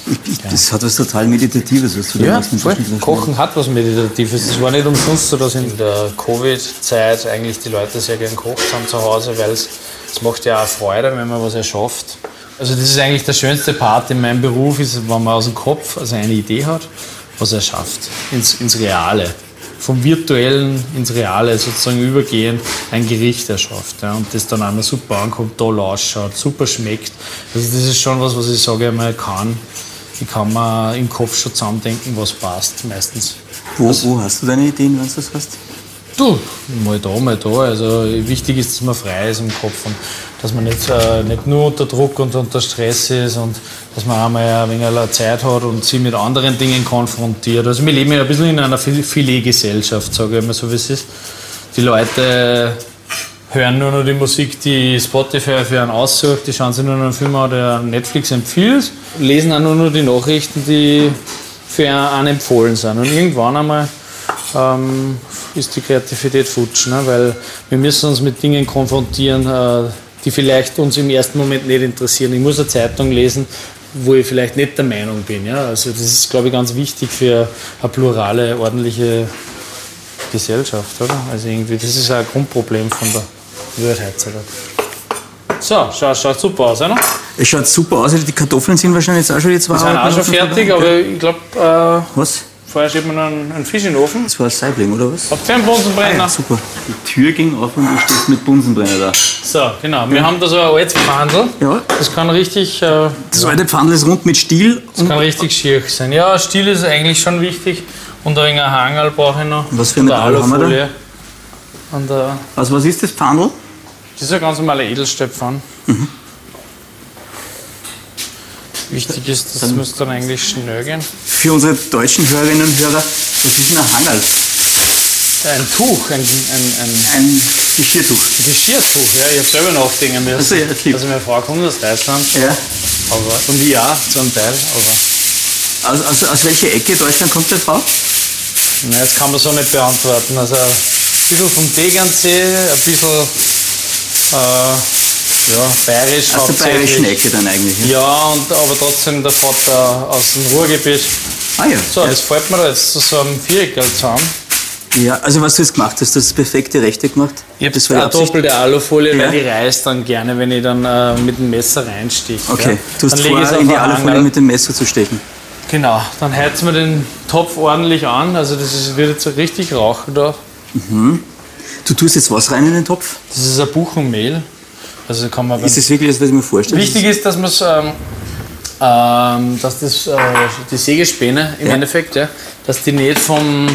S1: Ich, (laughs) das hat was total Meditatives, was
S2: du da ja, machst. Voll. Kochen hat was Meditatives. Es war nicht umsonst so, dass in der Covid-Zeit eigentlich die Leute sehr gern kocht haben zu Hause, weil es, es macht ja auch Freude, wenn man was erschafft. Also das ist eigentlich der schönste Part in meinem Beruf, ist, wenn man aus dem Kopf also eine Idee hat, was er schafft, ins, ins Reale. Vom Virtuellen ins Reale sozusagen übergehend ein Gericht erschafft. Ja, und das dann auch noch super ankommt, toll ausschaut, super schmeckt. Also das ist schon was, was ich sage, man kann ich kann mir im Kopf schon zusammendenken, was passt meistens.
S1: Wo, also, wo hast du deine Ideen, wenn du das hast?
S2: Du, mal da, mal da. Also wichtig ist, dass man frei ist im Kopf und dass man nicht, äh, nicht nur unter Druck und unter Stress ist und dass man einmal ein wenig Zeit hat und sich mit anderen Dingen konfrontiert. Also wir leben ja ein bisschen in einer Filetgesellschaft, sage ich immer so wie es ist. Die Leute hören nur noch die Musik, die Spotify für einen aussucht, die schauen sich nur noch einen Film an, der Netflix empfiehlt, lesen auch nur noch die Nachrichten, die für einen empfohlen sind. Und irgendwann einmal ähm, ist die Kreativität futsch, ne? weil wir müssen uns mit Dingen konfrontieren, äh, die vielleicht uns im ersten Moment nicht interessieren. Ich muss eine Zeitung lesen, wo ich vielleicht nicht der Meinung bin. Ja? Also das ist, glaube ich, ganz wichtig für eine plurale, ordentliche Gesellschaft, oder? Also irgendwie, das ist ein Grundproblem von der wird heutzutage. So, schaut, schaut super aus, oder?
S1: Es schaut super aus. Die Kartoffeln sind wahrscheinlich jetzt auch schon zwei
S2: Die sind auch schon fertig, aber ich glaube. Äh,
S1: Was?
S2: vorher wir noch einen, einen Fisch in den Ofen.
S1: Das war ein Saibling, oder was?
S2: Habt ihr einen Bunsenbrenner?
S1: Ah, super. Die Tür ging auf und du stehst mit Bunsenbrenner da.
S2: So, genau. Wir haben da so ein altes Pfandl.
S1: Ja.
S2: Das kann richtig, äh,
S1: Das alte Pfandl ist rund mit Stiel.
S2: das kann richtig schier sein. Ja, Stiel ist eigentlich schon wichtig. Und ein ein Hangerl brauche ich noch.
S1: Was für
S2: Und
S1: Metall haben wir da?
S2: Alufolie. Und äh,
S1: Also was ist das Pfandl?
S2: Das ist ein ganz normaler Edelstahlpfann.
S1: Mhm.
S2: Wichtig ist, das muss dann eigentlich schnell gehen.
S1: Für unsere deutschen Hörerinnen und Hörer, was ist denn ein Hangerl?
S2: Ein Tuch, ein, ein, ein
S1: Ein Geschirrtuch.
S2: Geschirrtuch, ja. Ich habe selber nachdenken müssen.
S1: Ach so, ja, lieb.
S2: Also meine Frau kommt aus Deutschland.
S1: Ja.
S2: Aber, und ich auch zum Teil. Aber
S1: Aus, aus, aus welcher Ecke Deutschland kommt der Frau?
S2: na, das kann man so nicht beantworten. Also ein bisschen vom Tegernsee, ein bisschen ja, bayerisch
S1: Aus der bayerischen Ecke dann eigentlich. Ja.
S2: Ja, und, aber trotzdem der Vater aus dem Ruhrgebiet.
S1: Ah ja.
S2: So,
S1: ja.
S2: das fällt mir da jetzt zu so einem Viereck zusammen.
S1: ja. Also was du jetzt gemacht hast, du hast das perfekte Rechte gemacht.
S2: Ich habe
S1: das war die
S2: eine doppelte Alufolie,
S1: Ja.
S2: weil ich reiß dann gerne, wenn ich dann äh, mit dem Messer reinstiche.
S1: Okay,
S2: ja.
S1: du hast vor, in die Alufolie
S2: Angel.
S1: mit dem Messer zu stechen.
S2: Genau, dann heizen wir den Topf ordentlich an. Also das ist, wird jetzt richtig rauchen da.
S1: Du tust jetzt was rein in den Topf?
S2: Das ist ein Buchenmehl. Also kann man
S1: Ist das wirklich das, was ich mir vorstelle?
S2: Wichtig ist, dass man ähm, ähm, dass das, äh, die Sägespäne im
S1: Ja.
S2: Endeffekt, ja, dass die nicht vom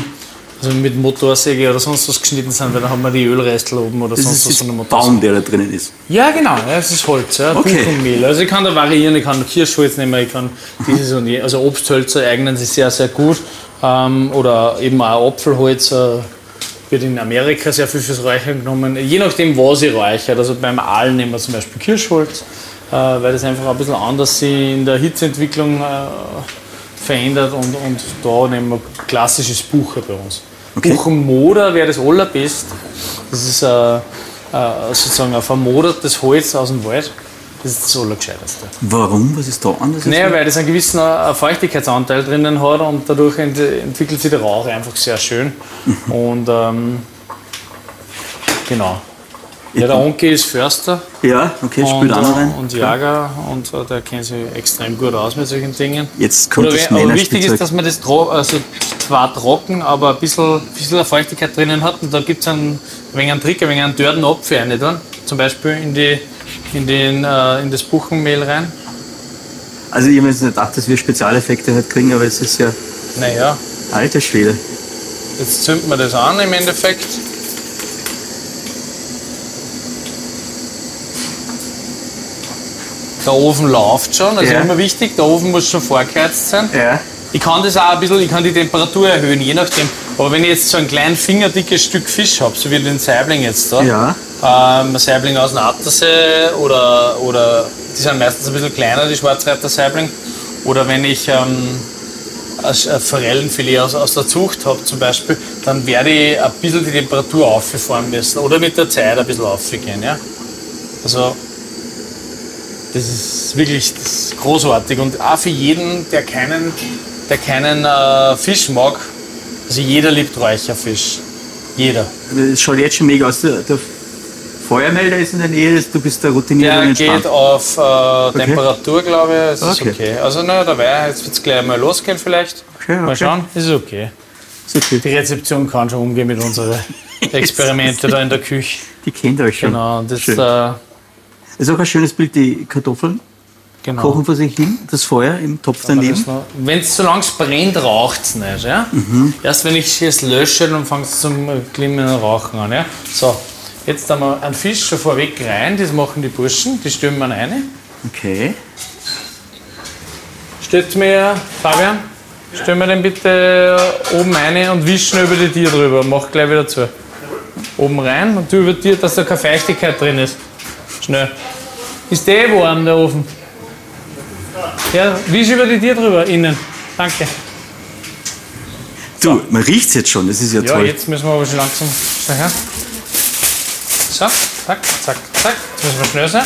S2: also mit Motorsäge oder sonst was geschnitten sind, weil dann haben wir die Ölrestel oben oder
S1: Das
S2: sonst was von der Motorsäge.
S1: Baum, der da drinnen ist.
S2: Ja, genau, ja, es ist Holz, ja,
S1: Okay.
S2: Buchenmehl. Also ich kann da variieren, ich kann Kirschholz nehmen, ich kann dieses und je. Also Obsthölzer eignen sich sehr, sehr gut. Ähm, oder eben auch Apfelholz äh, wird in Amerika sehr viel fürs Räuchern genommen. Je nachdem, was ich räuchert. Also beim Aal nehmen wir zum Beispiel Kirschholz, äh, weil das einfach ein bisschen anders sich in der Hitzeentwicklung äh, verändert und, und da nehmen wir klassisches Bucher bei uns.
S1: Okay.
S2: Buchenmoder wäre das allerbest. Das ist äh, äh, sozusagen ein vermodertes Holz aus dem Wald. Das ist das Allergescheiteste.
S1: Warum? Was ist da anders?
S2: Naja, weil das einen gewissen äh, Feuchtigkeitsanteil drinnen hat und dadurch ent entwickelt sich der Rauch einfach sehr schön.
S1: Mhm.
S2: Und ähm, genau. Ja, der Onkel ist Förster
S1: Ja, okay, spielt
S2: und,
S1: auch noch
S2: äh,
S1: rein.
S2: und Jager und äh, der kennt sich extrem gut aus mit solchen Dingen.
S1: Jetzt kommt
S2: Oder
S1: das
S2: aber wichtig ist, dass man das tro also zwar trocken, aber ein bisschen, bisschen Feuchtigkeit drinnen hat. Und da gibt es einen, ein wenig einen Trick, ein wenig einen dörren Apfel rein. Zum Beispiel in, die, in, den, äh, in das Buchenmehl rein.
S1: Also ich habe jetzt nicht gedacht, dass wir Spezialeffekte halt kriegen, aber es ist ja
S2: Naja,
S1: alter Schwede.
S2: jetzt zünden wir das an im Endeffekt. Der Ofen läuft schon, also
S1: Ja.
S2: immer wichtig, der Ofen muss schon vorgeheizt sein.
S1: Ja.
S2: Ich kann das auch ein bisschen, ich kann die Temperatur erhöhen, je nachdem. Aber wenn ich jetzt so ein klein fingerdickes Stück Fisch habe, so wie den Saibling jetzt da,
S1: Ja.
S2: Ähm, Saibling aus dem Attersee oder, oder die sind meistens ein bisschen kleiner, die Schwarzreiter Saibling. Oder wenn ich ähm, ein Forellenfilet aus, aus der Zucht habe zum Beispiel, dann werde ich ein bisschen die Temperatur auffahren müssen oder mit der Zeit ein bisschen aufgehen. Ja? Also das ist wirklich das ist großartig und auch für jeden, der keinen, der keinen äh, Fisch mag, also jeder liebt Räucherfisch. Jeder.
S1: Es schaut jetzt schon mega aus. Der, der Feuermelder ist in der Nähe, du bist der routiniert und
S2: Der
S1: entspannt.
S2: geht auf äh, Temperatur, glaube ich. Es ist
S1: Okay.
S2: okay. Also, na, dabei, jetzt wird es gleich mal losgehen, vielleicht.
S1: Okay,
S2: Mal
S1: okay.
S2: schauen, ist okay.
S1: Ist okay.
S2: Die Rezeption kann schon umgehen mit unseren (laughs) Experimente da in der Küche.
S1: Die kennt euch schon.
S2: Genau, das
S1: Schön.
S2: äh,
S1: ist auch ein schönes Bild, die Kartoffeln
S2: genau.
S1: kochen vor sich hin, das Feuer im Topf daneben.
S2: Wenn es solange es brennt, raucht es nicht. Ja?
S1: Mhm.
S2: Erst wenn ich es lösche, dann fängt es zum Glimmen und Rauchen an. Ja? So, jetzt haben wir einen Fisch schon vorweg rein, das machen die Burschen, die stellen wir rein.
S1: Okay.
S2: Stellt mir, Fabian, stell mir den bitte oben rein und wisch schnell über die Tier drüber. Mach gleich wieder zu. Oben rein und über die Tier, dass da keine Feuchtigkeit drin ist. Schnell. Ist der eh warm, der Ofen? Ja, wisch über die Tier drüber, innen. Danke.
S1: Du, man riecht es jetzt schon, das ist ja,
S2: Ja,
S1: toll.
S2: jetzt müssen wir aber schon langsam schnell her. So, zack, zack, zack. Jetzt müssen wir schnell sein.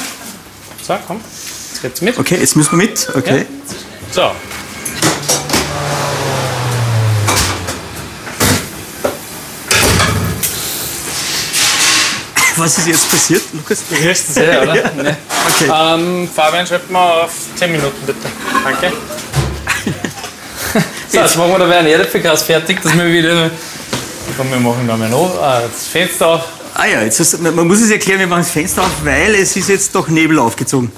S2: So, komm. Jetzt geht's mit.
S1: Okay, jetzt müssen wir mit. Okay.
S2: So.
S1: Was ist jetzt passiert, Lukas?
S2: Du hörst es eh, oder? (laughs) Nee.
S1: Okay.
S2: Ähm, Fabian, schreib mal auf 10 Minuten bitte. Danke. (laughs) so, jetzt machen wir dabei einen Erdäpfelgas fertig, dass wir wieder. Komm, wir machen da mal noch das Fenster auf.
S1: Ah ja, jetzt hast, man muss es erklären, wir machen das Fenster auf, weil es ist jetzt doch Nebel aufgezogen.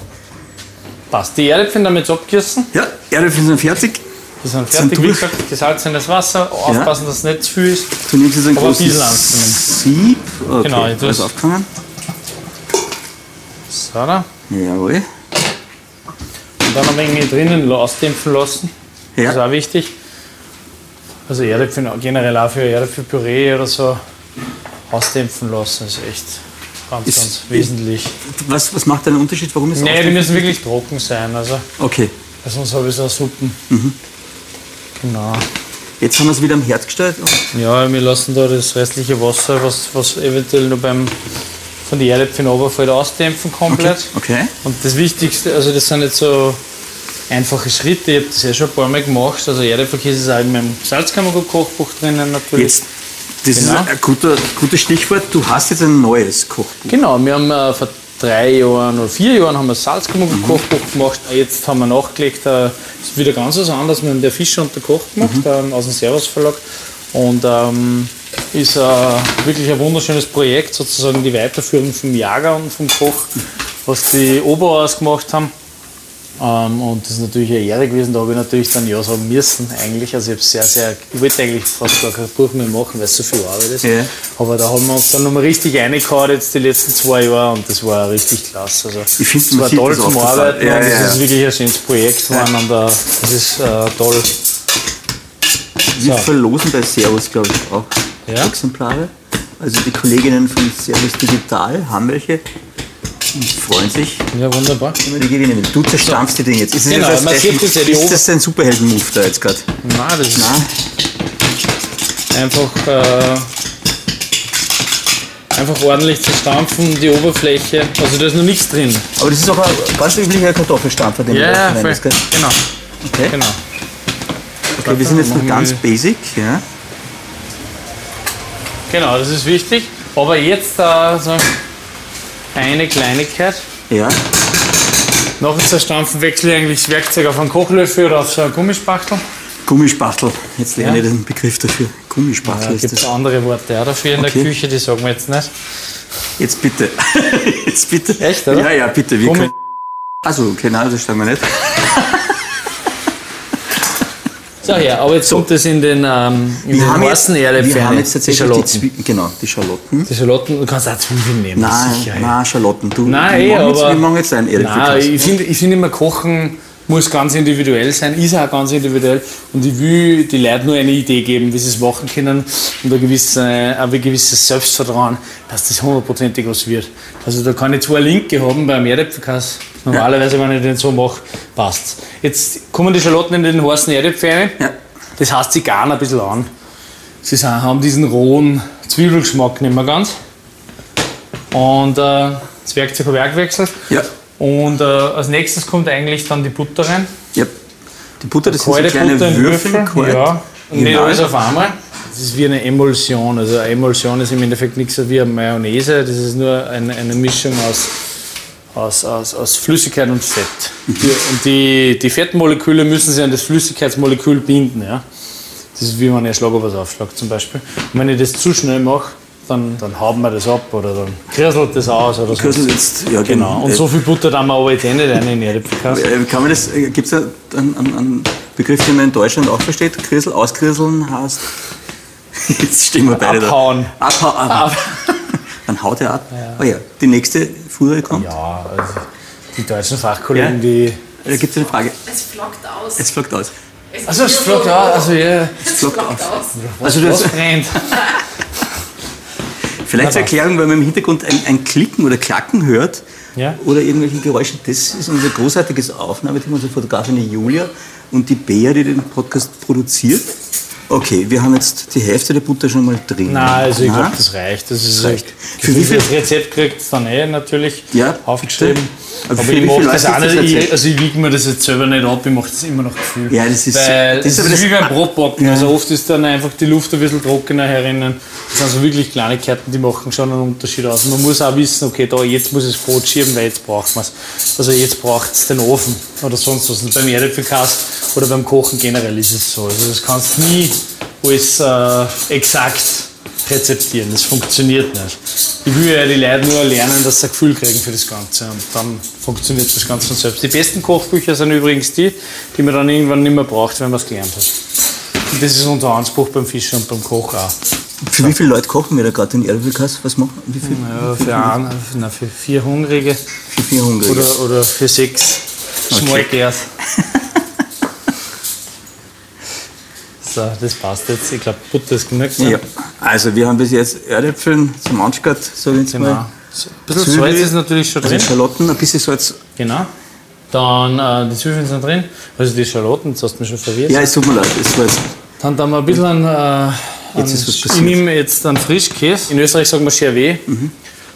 S2: Passt. Die Erdäpfel jetzt abgerissen.
S1: Ja, Erdäpfel sind fertig.
S2: Die sind fertig, wie gesagt, gesalzenes Wasser. Aufpassen, dass es nicht zu viel ist.
S1: Du nimmst jetzt ein
S2: Aber ein
S1: großes
S2: anzunehmen.
S1: Sieb. Okay,
S2: Genau, ich
S1: alles
S2: tu's.
S1: aufgefangen.
S2: So, da.
S1: Jawohl.
S2: Und dann ein wenig drinnen ausdämpfen lassen.
S1: Ja.
S2: Das ist auch wichtig. Also Erdäpfel, generell auch für Erdäpfelpüree oder so ausdämpfen lassen ist echt ganz,
S1: Ist-
S2: ganz wesentlich.
S1: Was, was macht einen Unterschied? Warum ist es
S2: Nee, die müssen wirklich trocken sein. Also,
S1: Okay,
S2: weil sonst habe ich so Suppen.
S1: Mhm.
S2: Genau.
S1: jetzt haben wir es wieder am Herd gestellt.
S2: Ja, wir lassen da das restliche Wasser, was, was eventuell noch beim von den Erdäpfeln runterfällt, ausdämpfen komplett.
S1: Okay.
S2: Und das Wichtigste, also das sind jetzt so einfache Schritte, ich habe das ja schon ein paar Mal gemacht. Also Erdäpfelkäse ist auch in meinem Salzkammergut-Kochbuch drinnen natürlich.
S1: Jetzt, das
S2: Genau.
S1: ist ein guter, gutes Stichwort. Du hast jetzt ein neues Kochbuch.
S2: Genau, wir haben äh, vor drei Jahren oder vier Jahren haben wir das Salzkammergut-Kochbuch gemacht. Jetzt haben wir nachgelegt, äh, ist wieder ganz was anderes. Wir haben der Fischer und der Koch gemacht ähm, aus dem Servus Verlag. Und ähm, ist äh, wirklich ein wunderschönes Projekt, sozusagen die Weiterführung vom Jager und vom Koch, was die Oberauers gemacht haben. Ähm, und das ist natürlich eine Ehre gewesen, da habe ich natürlich dann ja sagen müssen eigentlich. Also ich habe sehr, sehr, ich wollte eigentlich fast gar kein Buch mehr machen, weil es so viel Arbeit ist.
S1: Ja.
S2: Aber da haben wir uns dann nochmal richtig reingehauen jetzt die letzten zwei Jahre und das war richtig klasse. Also
S1: Ich finde,
S2: es war toll zum
S1: das
S2: Arbeiten
S1: ja,
S2: und das
S1: ja.
S2: ist wirklich ein schönes Projekt geworden und äh, das ist äh, toll.
S1: Wir
S2: So.
S1: verlosen bei Servus, glaube ich, auch? Exemplare. Also die Kolleginnen von Servus Digital haben welche freuen sich,
S2: Ja, wunderbar.
S1: die gewinnen. Du zerstampfst die Dinge jetzt. Ist das,
S2: Genau,
S1: jetzt
S2: man das ja, die
S1: ist das ein Superhelden-Move da jetzt gerade?
S2: Nein, das ist
S1: Nein?
S2: einfach, äh, einfach ordentlich zerstampfen, die Oberfläche. Also da ist noch nichts drin.
S1: Aber das ist auch ein ganz üblicher Kartoffelstampfer, den du
S2: Ja,
S1: da
S2: ja, voll.
S1: verwendest, gell?
S2: genau.
S1: Okay.
S2: genau.
S1: okay, wir sind jetzt noch ganz basic. Ja.
S2: Genau, das ist wichtig. Aber jetzt äh, so eine Kleinigkeit.
S1: ja.
S2: Nach dem Zerstampfen wechsle ich eigentlich das Werkzeug auf einen Kochlöffel oder auf so einen Gummispachtel.
S1: Gummispachtel. Jetzt lerne
S2: Ja.
S1: ich den Begriff dafür. Gummispachtel
S2: Da
S1: ist
S2: gibt es
S1: das.
S2: andere Worte auch dafür in
S1: Okay.
S2: der Küche, die sagen wir jetzt nicht.
S1: Jetzt bitte. (laughs) Jetzt bitte.
S2: Echt, oder?
S1: Ja, ja, bitte. Wir
S2: Gummi-
S1: können. Also, okay, nein, das sagen wir nicht. (laughs)
S2: So, ja, aber jetzt kommt es in den, ähm, in
S1: Wir
S2: den
S1: jetzt, wir haben jetzt
S2: die
S1: tatsächlich die,
S2: Schalotten.
S1: Zwiebeln. Genau, die Schalotten.
S2: Die Schalotten, du kannst auch Zwiebeln nehmen,
S1: Nein, nein, Schalotten. Du,
S2: Nein,
S1: wir, machen jetzt,
S2: aber-
S1: wir machen jetzt einen
S2: Nein,
S1: Erdäpfelkäse.
S2: ich finde ich find immer, Kochen muss ganz individuell sein, ist auch ganz individuell. Und ich will die Leute nur eine Idee geben, wie sie es machen können und ein, gewisse, ein gewisses Selbstvertrauen, dass das hundertprozentig was wird. Also da kann ich zwei Linke haben beim Erdäpfelkäse. Normalerweise, wenn ich den so mache, passt Jetzt kommen die Schalotten in den heißen Erdäpfel rein.
S1: Ja.
S2: Das heißt, sie garen ein bisschen an. Sie sind, haben diesen rohen Zwiebelgeschmack nicht mehr ganz. Und äh, das Werkzeug habe ich auch gewechselt.
S1: Ja.
S2: Und äh, als nächstes kommt eigentlich dann die Butter rein.
S1: ja. Die Butter, das sind so kleine
S2: Butter in
S1: Würfel.
S2: Würfel.
S1: kalt.
S2: Ja. Und nicht
S1: Genau.
S2: alles auf einmal. Das ist wie eine Emulsion. Also eine Emulsion ist im Endeffekt nichts so wie eine Mayonnaise. Das ist nur eine, eine Mischung aus, aus, aus, aus Flüssigkeit und Fett.
S1: Mhm.
S2: Die, und die, die Fettmoleküle müssen sich an das Flüssigkeitsmolekül binden. Ja? Das ist wie wenn ich ein Schlagobers aufschlage zum Beispiel. Und wenn ich das zu schnell mache, dann, dann hauen wir das ab oder dann kriselt das aus oder so.
S1: Jetzt, ja,
S2: Genau. Und
S1: äh,
S2: so viel Butter dann wir aber jetzt eh nicht rein in.
S1: Äh, Kann man das, gibt es einen, einen, einen Begriff, den man in Deutschland auch versteht? Krisel, auskrisseln heißt. (laughs) Jetzt stehen wir beide
S2: Abhauen.
S1: da. Abhauen. Ab. Dann haut er ab. Oh ja, die nächste Fuhre kommt.
S2: Ja, also die deutschen Fachkollegen,
S1: Ja.
S2: die.
S1: Da gibt es eine Frage.
S3: Es flockt aus.
S1: Jetzt flockt aus.
S3: Es
S2: Also, es flockt aus. Also, ja.
S3: Es
S1: flockt
S3: flockt
S1: aus. Also das,
S2: brennt? (laughs)
S1: vielleicht zur? Erklärung, weil man im Hintergrund ein, ein Klicken oder Klacken hört
S2: Ja.
S1: oder irgendwelche Geräusche. Das ist unser großartiges Aufnahmeteam, unsere Fotografin Julia und die Bea, die den Podcast produziert. Okay, wir haben jetzt die Hälfte der Butter schon mal drin.
S2: Nein, also ich glaube, das reicht. Das ist
S1: reicht.
S2: Für wie viel? Das Rezept kriegt es dann eh natürlich
S1: Ja,
S2: aufgeschrieben.
S1: Aber
S2: Aber ich mache das auch
S1: ist
S2: nicht. Ich, also ich wiege mir das jetzt selber nicht ab, ich mache das immer nach Gefühl.
S1: Ja, das ist-
S2: Weil
S1: das
S2: das
S1: ist
S2: ist,
S1: das-
S2: wie beim Brotbacken.
S1: Ja.
S2: Also oft ist dann einfach die Luft ein bisschen trockener herinnen. Das sind so wirklich Kleinigkeiten, die machen schon einen Unterschied aus. Man muss auch wissen, okay, da jetzt muss ich das Brot schieben, weil jetzt braucht man es. Also jetzt braucht es den Ofen oder sonst was. Und beim Erdäpfelkast oder beim Kochen generell ist es so. Also das kannst du nie alles äh, exakt rezeptieren. Das funktioniert nicht. Ich will ja die Leute nur lernen, dass sie ein Gefühl kriegen für das Ganze. Und dann funktioniert das Ganze von selbst. Die besten Kochbücher sind übrigens die, die man dann irgendwann nicht mehr braucht, wenn man es gelernt hat. Und das ist unser Anspruch beim Fischen und beim Koch auch.
S1: Für wie viele Leute kochen wir da gerade in Erdbeerkass? Was machen Wie viel?
S2: Ja, für, ein, na, für vier Hungrige
S1: Für vier Hungrige.
S2: oder, oder für sechs Small Girls. (laughs) So, das passt jetzt. Ich glaube, Butter ist genug.
S1: Ja. Also wir haben bis jetzt Erdäpfeln zum Anstatt, sage ich jetzt
S2: Genau.
S1: mal.
S2: So, Ein bisschen Salz ist natürlich schon
S1: Also
S2: drin.
S1: Schalotten, ein bisschen Salz.
S2: Genau. Dann äh, die Zwiebeln sind drin. Also die Schalotten, das hast du mir schon verwirrt.
S1: Ja, es tut mir leid, es war jetzt.
S2: Dann tun wir ein bisschen an, äh,
S1: Jetzt ist was
S2: ich
S1: passiert.
S2: nehme jetzt einen Frischkäse. In Österreich sagen wir Chervé. Äh,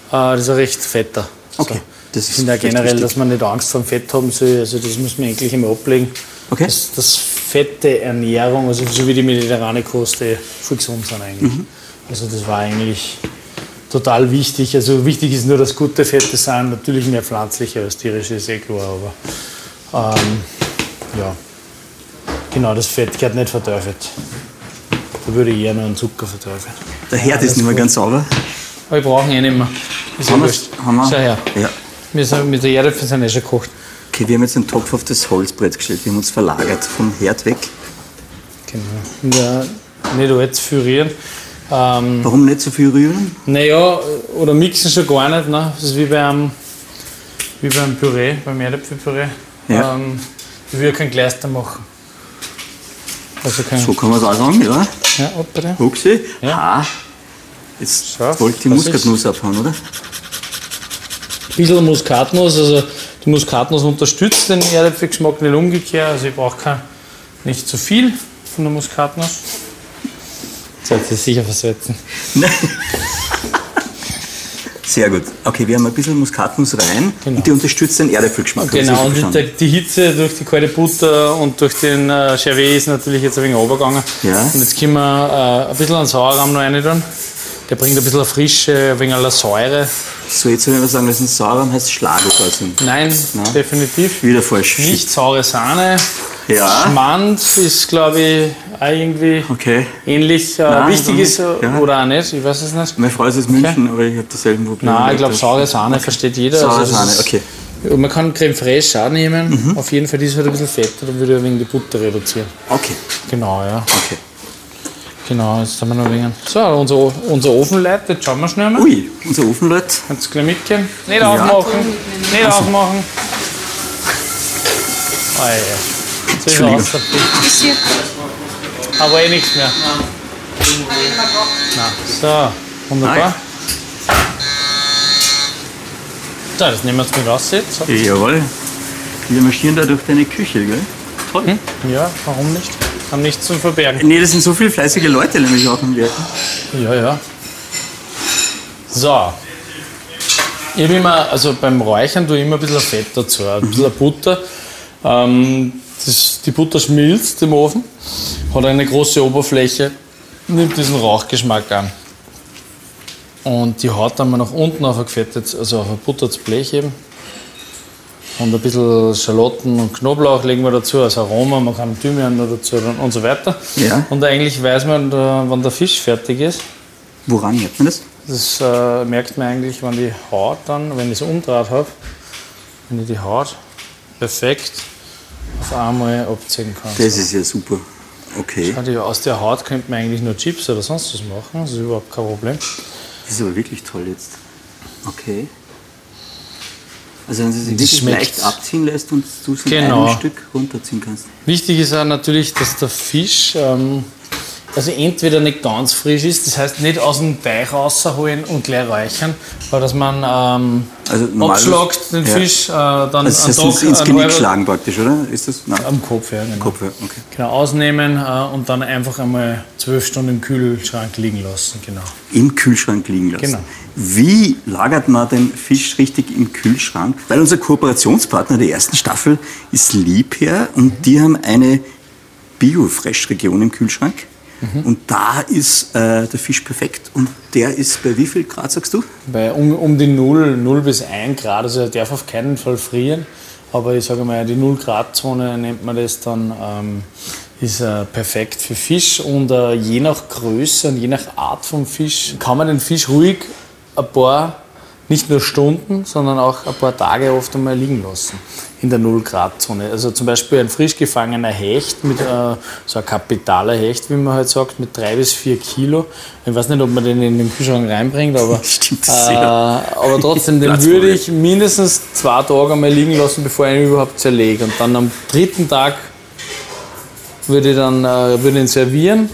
S2: das ist ein recht fetter.
S1: Mhm. Okay,
S2: So.
S1: das
S2: Ich
S1: ist
S2: finde
S1: vielleicht
S2: generell,
S1: wichtig.
S2: dass man nicht Angst vor dem Fett haben soll. Also das muss man eigentlich immer ablegen.
S1: Okay.
S2: Dass, dass fette Ernährung, also so wie die mediterrane Kost, eh voll gesund sind eigentlich.
S1: Mhm.
S2: Also das war eigentlich total wichtig. Also wichtig ist nur, dass gute Fette sind. Natürlich mehr pflanzliche als tierische, ist eh klar. Aber ähm, ja, genau, das Fett gehört nicht verteufelt. Da würde ich eher nur einen Zucker verteufeln.
S1: Der Herd ist nicht mehr ganz sauber.
S2: Aber wir brauchen eh nicht mehr. Ist ja
S1: Haben? Haben wir?
S2: Schau her.
S1: Ja.
S2: Wir sind mit der Erdäpfel sind eh schon gekocht.
S1: Okay, wir haben jetzt den Topf auf das Holzbrett gestellt. Wir haben uns verlagert vom Herd weg.
S2: Genau. Ja, nicht allzu viel rühren. Ähm,
S1: Warum nicht so viel rühren?
S2: naja, oder mixen schon gar nicht. Ne? Das ist wie beim, wie beim Püree, beim Erdäpfelpüree.
S1: Ja.
S2: Ähm, ich will kein Kleister machen. Also kein.
S1: So kann man es auch sagen, ja.
S2: Ja, ab bitte.
S1: Upsi.
S2: Ja.
S1: Ha. Jetzt
S2: Scharf,
S1: wollte die Muskatnuss abhauen, oder?
S2: Ein bisschen Muskatnuss, also die Muskatnuss unterstützt den Erdäpfelgeschmack nicht umgekehrt. Also ich brauche kein- nicht zu viel von der Muskatnuss. Sollte sie sicher versetzen.
S1: Nein. (laughs) Sehr gut. Okay, wir haben ein bisschen Muskatnuss rein
S2: Genau.
S1: und die unterstützt den Erdäpfelgeschmack.
S2: Genau,
S1: so
S2: und die, die Hitze durch die kalte Butter und durch den äh, Chervé ist natürlich jetzt ein wenig runtergegangen.
S1: Ja.
S2: Und jetzt können wir äh, ein bisschen an Sauerrahm noch rein tun. Der bringt ein bisschen Frische, ein wenig Säure.
S1: So, jetzt soll ich mal sagen, das ist ein Sauerrahm heißt Schlagoper sind.
S2: Nein, definitiv
S1: Wieder falsch.
S2: nicht saure Sahne.
S1: Ja.
S2: Schmand ist, glaube ich, auch irgendwie
S1: Okay.
S2: ähnlich. Äh,
S1: Nein,
S2: wichtig ist,
S1: ja.
S2: oder auch nicht, ich weiß es nicht.
S1: Meine Frau ist aus München, aber ich habe dasselbe Problem.
S2: Nein, ich glaube, saure Sahne versteht jeder.
S1: Saure
S2: das
S1: Sahne, okay.
S2: Und man kann Creme fraiche auch nehmen. Auf jeden Fall, die ist halt ein bisschen fetter, dann würde ich wenig die Butter reduzieren.
S1: Okay,
S2: Genau, ja.
S1: okay.
S2: Genau, jetzt haben wir noch ein wenig. So, unser, unser Ofenleit, jetzt schauen wir schnell mal.
S1: Ui, unser Ofen läuft.
S2: Kannst du gleich mitgehen? Nicht aufmachen, nicht aufmachen. Ah, ja. Jetzt ist er raus. Aber eh nichts mehr. Nein. So, wunderbar. So, das nehmen wir jetzt mit raus jetzt. So.
S1: Jawohl. Wir marschieren da durch deine Küche, gell? Toll.
S2: Ja, warum nicht? Haben nichts zum Verbergen.
S1: Nee, das sind so viele fleißige Leute nämlich auch im Werk.
S2: Ja, ja. So. Ich habe immer, also beim Räuchern tue ich immer ein bisschen Fett dazu, ein bisschen Butter. Ähm, das, die Butter schmilzt im Ofen, hat eine große Oberfläche, nimmt diesen Rauchgeschmack an. Und die haut dann mal nach unten auf ein gefettetes, also auf ein buttertes Blech eben. Und ein bisschen Schalotten und Knoblauch legen wir dazu als Aroma. Man kann Thymian noch dazu und so weiter.
S1: Ja.
S2: Und eigentlich weiß man, da, wann der Fisch fertig ist.
S1: Woran merkt man das?
S2: Das äh, merkt man eigentlich, wenn die Haut dann, wenn ich es umdraht habe, wenn ich die Haut perfekt auf einmal abziehen kann.
S1: Das ist ja super. Okay.
S2: Die, aus der Haut könnte man eigentlich nur Chips oder sonst was machen, das ist überhaupt kein Problem.
S1: Das ist aber wirklich toll jetzt. Okay. Also wenn sie sich
S2: Das
S1: leicht abziehen lässt und du es in
S2: Genau.
S1: einem Stück runterziehen kannst.
S2: Wichtig ist auch natürlich, dass der Fisch ähm, also entweder nicht ganz frisch ist, das heißt nicht aus dem Teich rausholen und gleich räuchern, aber dass man ähm,
S1: Also
S2: abschlagt den
S1: ja.
S2: Fisch, äh, dann
S1: Also das heißt, ins, ins Genick schlagen praktisch, oder? Ist das? Nein.
S2: Am Kopf, ja, genau.
S1: Kopf, ja, okay.
S2: Genau, ausnehmen äh, und dann einfach einmal zwölf Stunden im Kühlschrank liegen lassen, genau.
S1: Im Kühlschrank liegen lassen.
S2: Genau.
S1: Wie lagert man den Fisch richtig im Kühlschrank? Weil unser Kooperationspartner der ersten Staffel ist Liebherr und die haben eine Biofresh-Region im Kühlschrank.
S2: Mhm.
S1: Und da ist äh, der Fisch perfekt. Und der ist bei wie viel Grad, sagst du?
S2: Bei um, um die 0, 0 bis 1 Grad, also er darf auf keinen Fall frieren, aber ich sage mal, die 0 Grad Zone nennt man das dann, ähm, ist äh, perfekt für Fisch und äh, je nach Größe und je nach Art vom Fisch kann man den Fisch ruhig ein paar, nicht nur Stunden, sondern auch ein paar Tage oft einmal liegen lassen in der 0 Grad Zone. Also zum Beispiel ein frisch gefangener Hecht mit äh, so ein kapitaler Hecht, wie man halt sagt, mit drei bis vier Kilo. Ich weiß nicht, ob man den in den Kühlschrank reinbringt, aber, (laughs)
S1: Stimmt,
S2: äh, aber trotzdem, den (laughs) würde ich mindestens zwei Tage einmal liegen lassen, bevor ich ihn überhaupt zerlege. Und dann am dritten Tag würde ich dann äh, würde ihn servieren.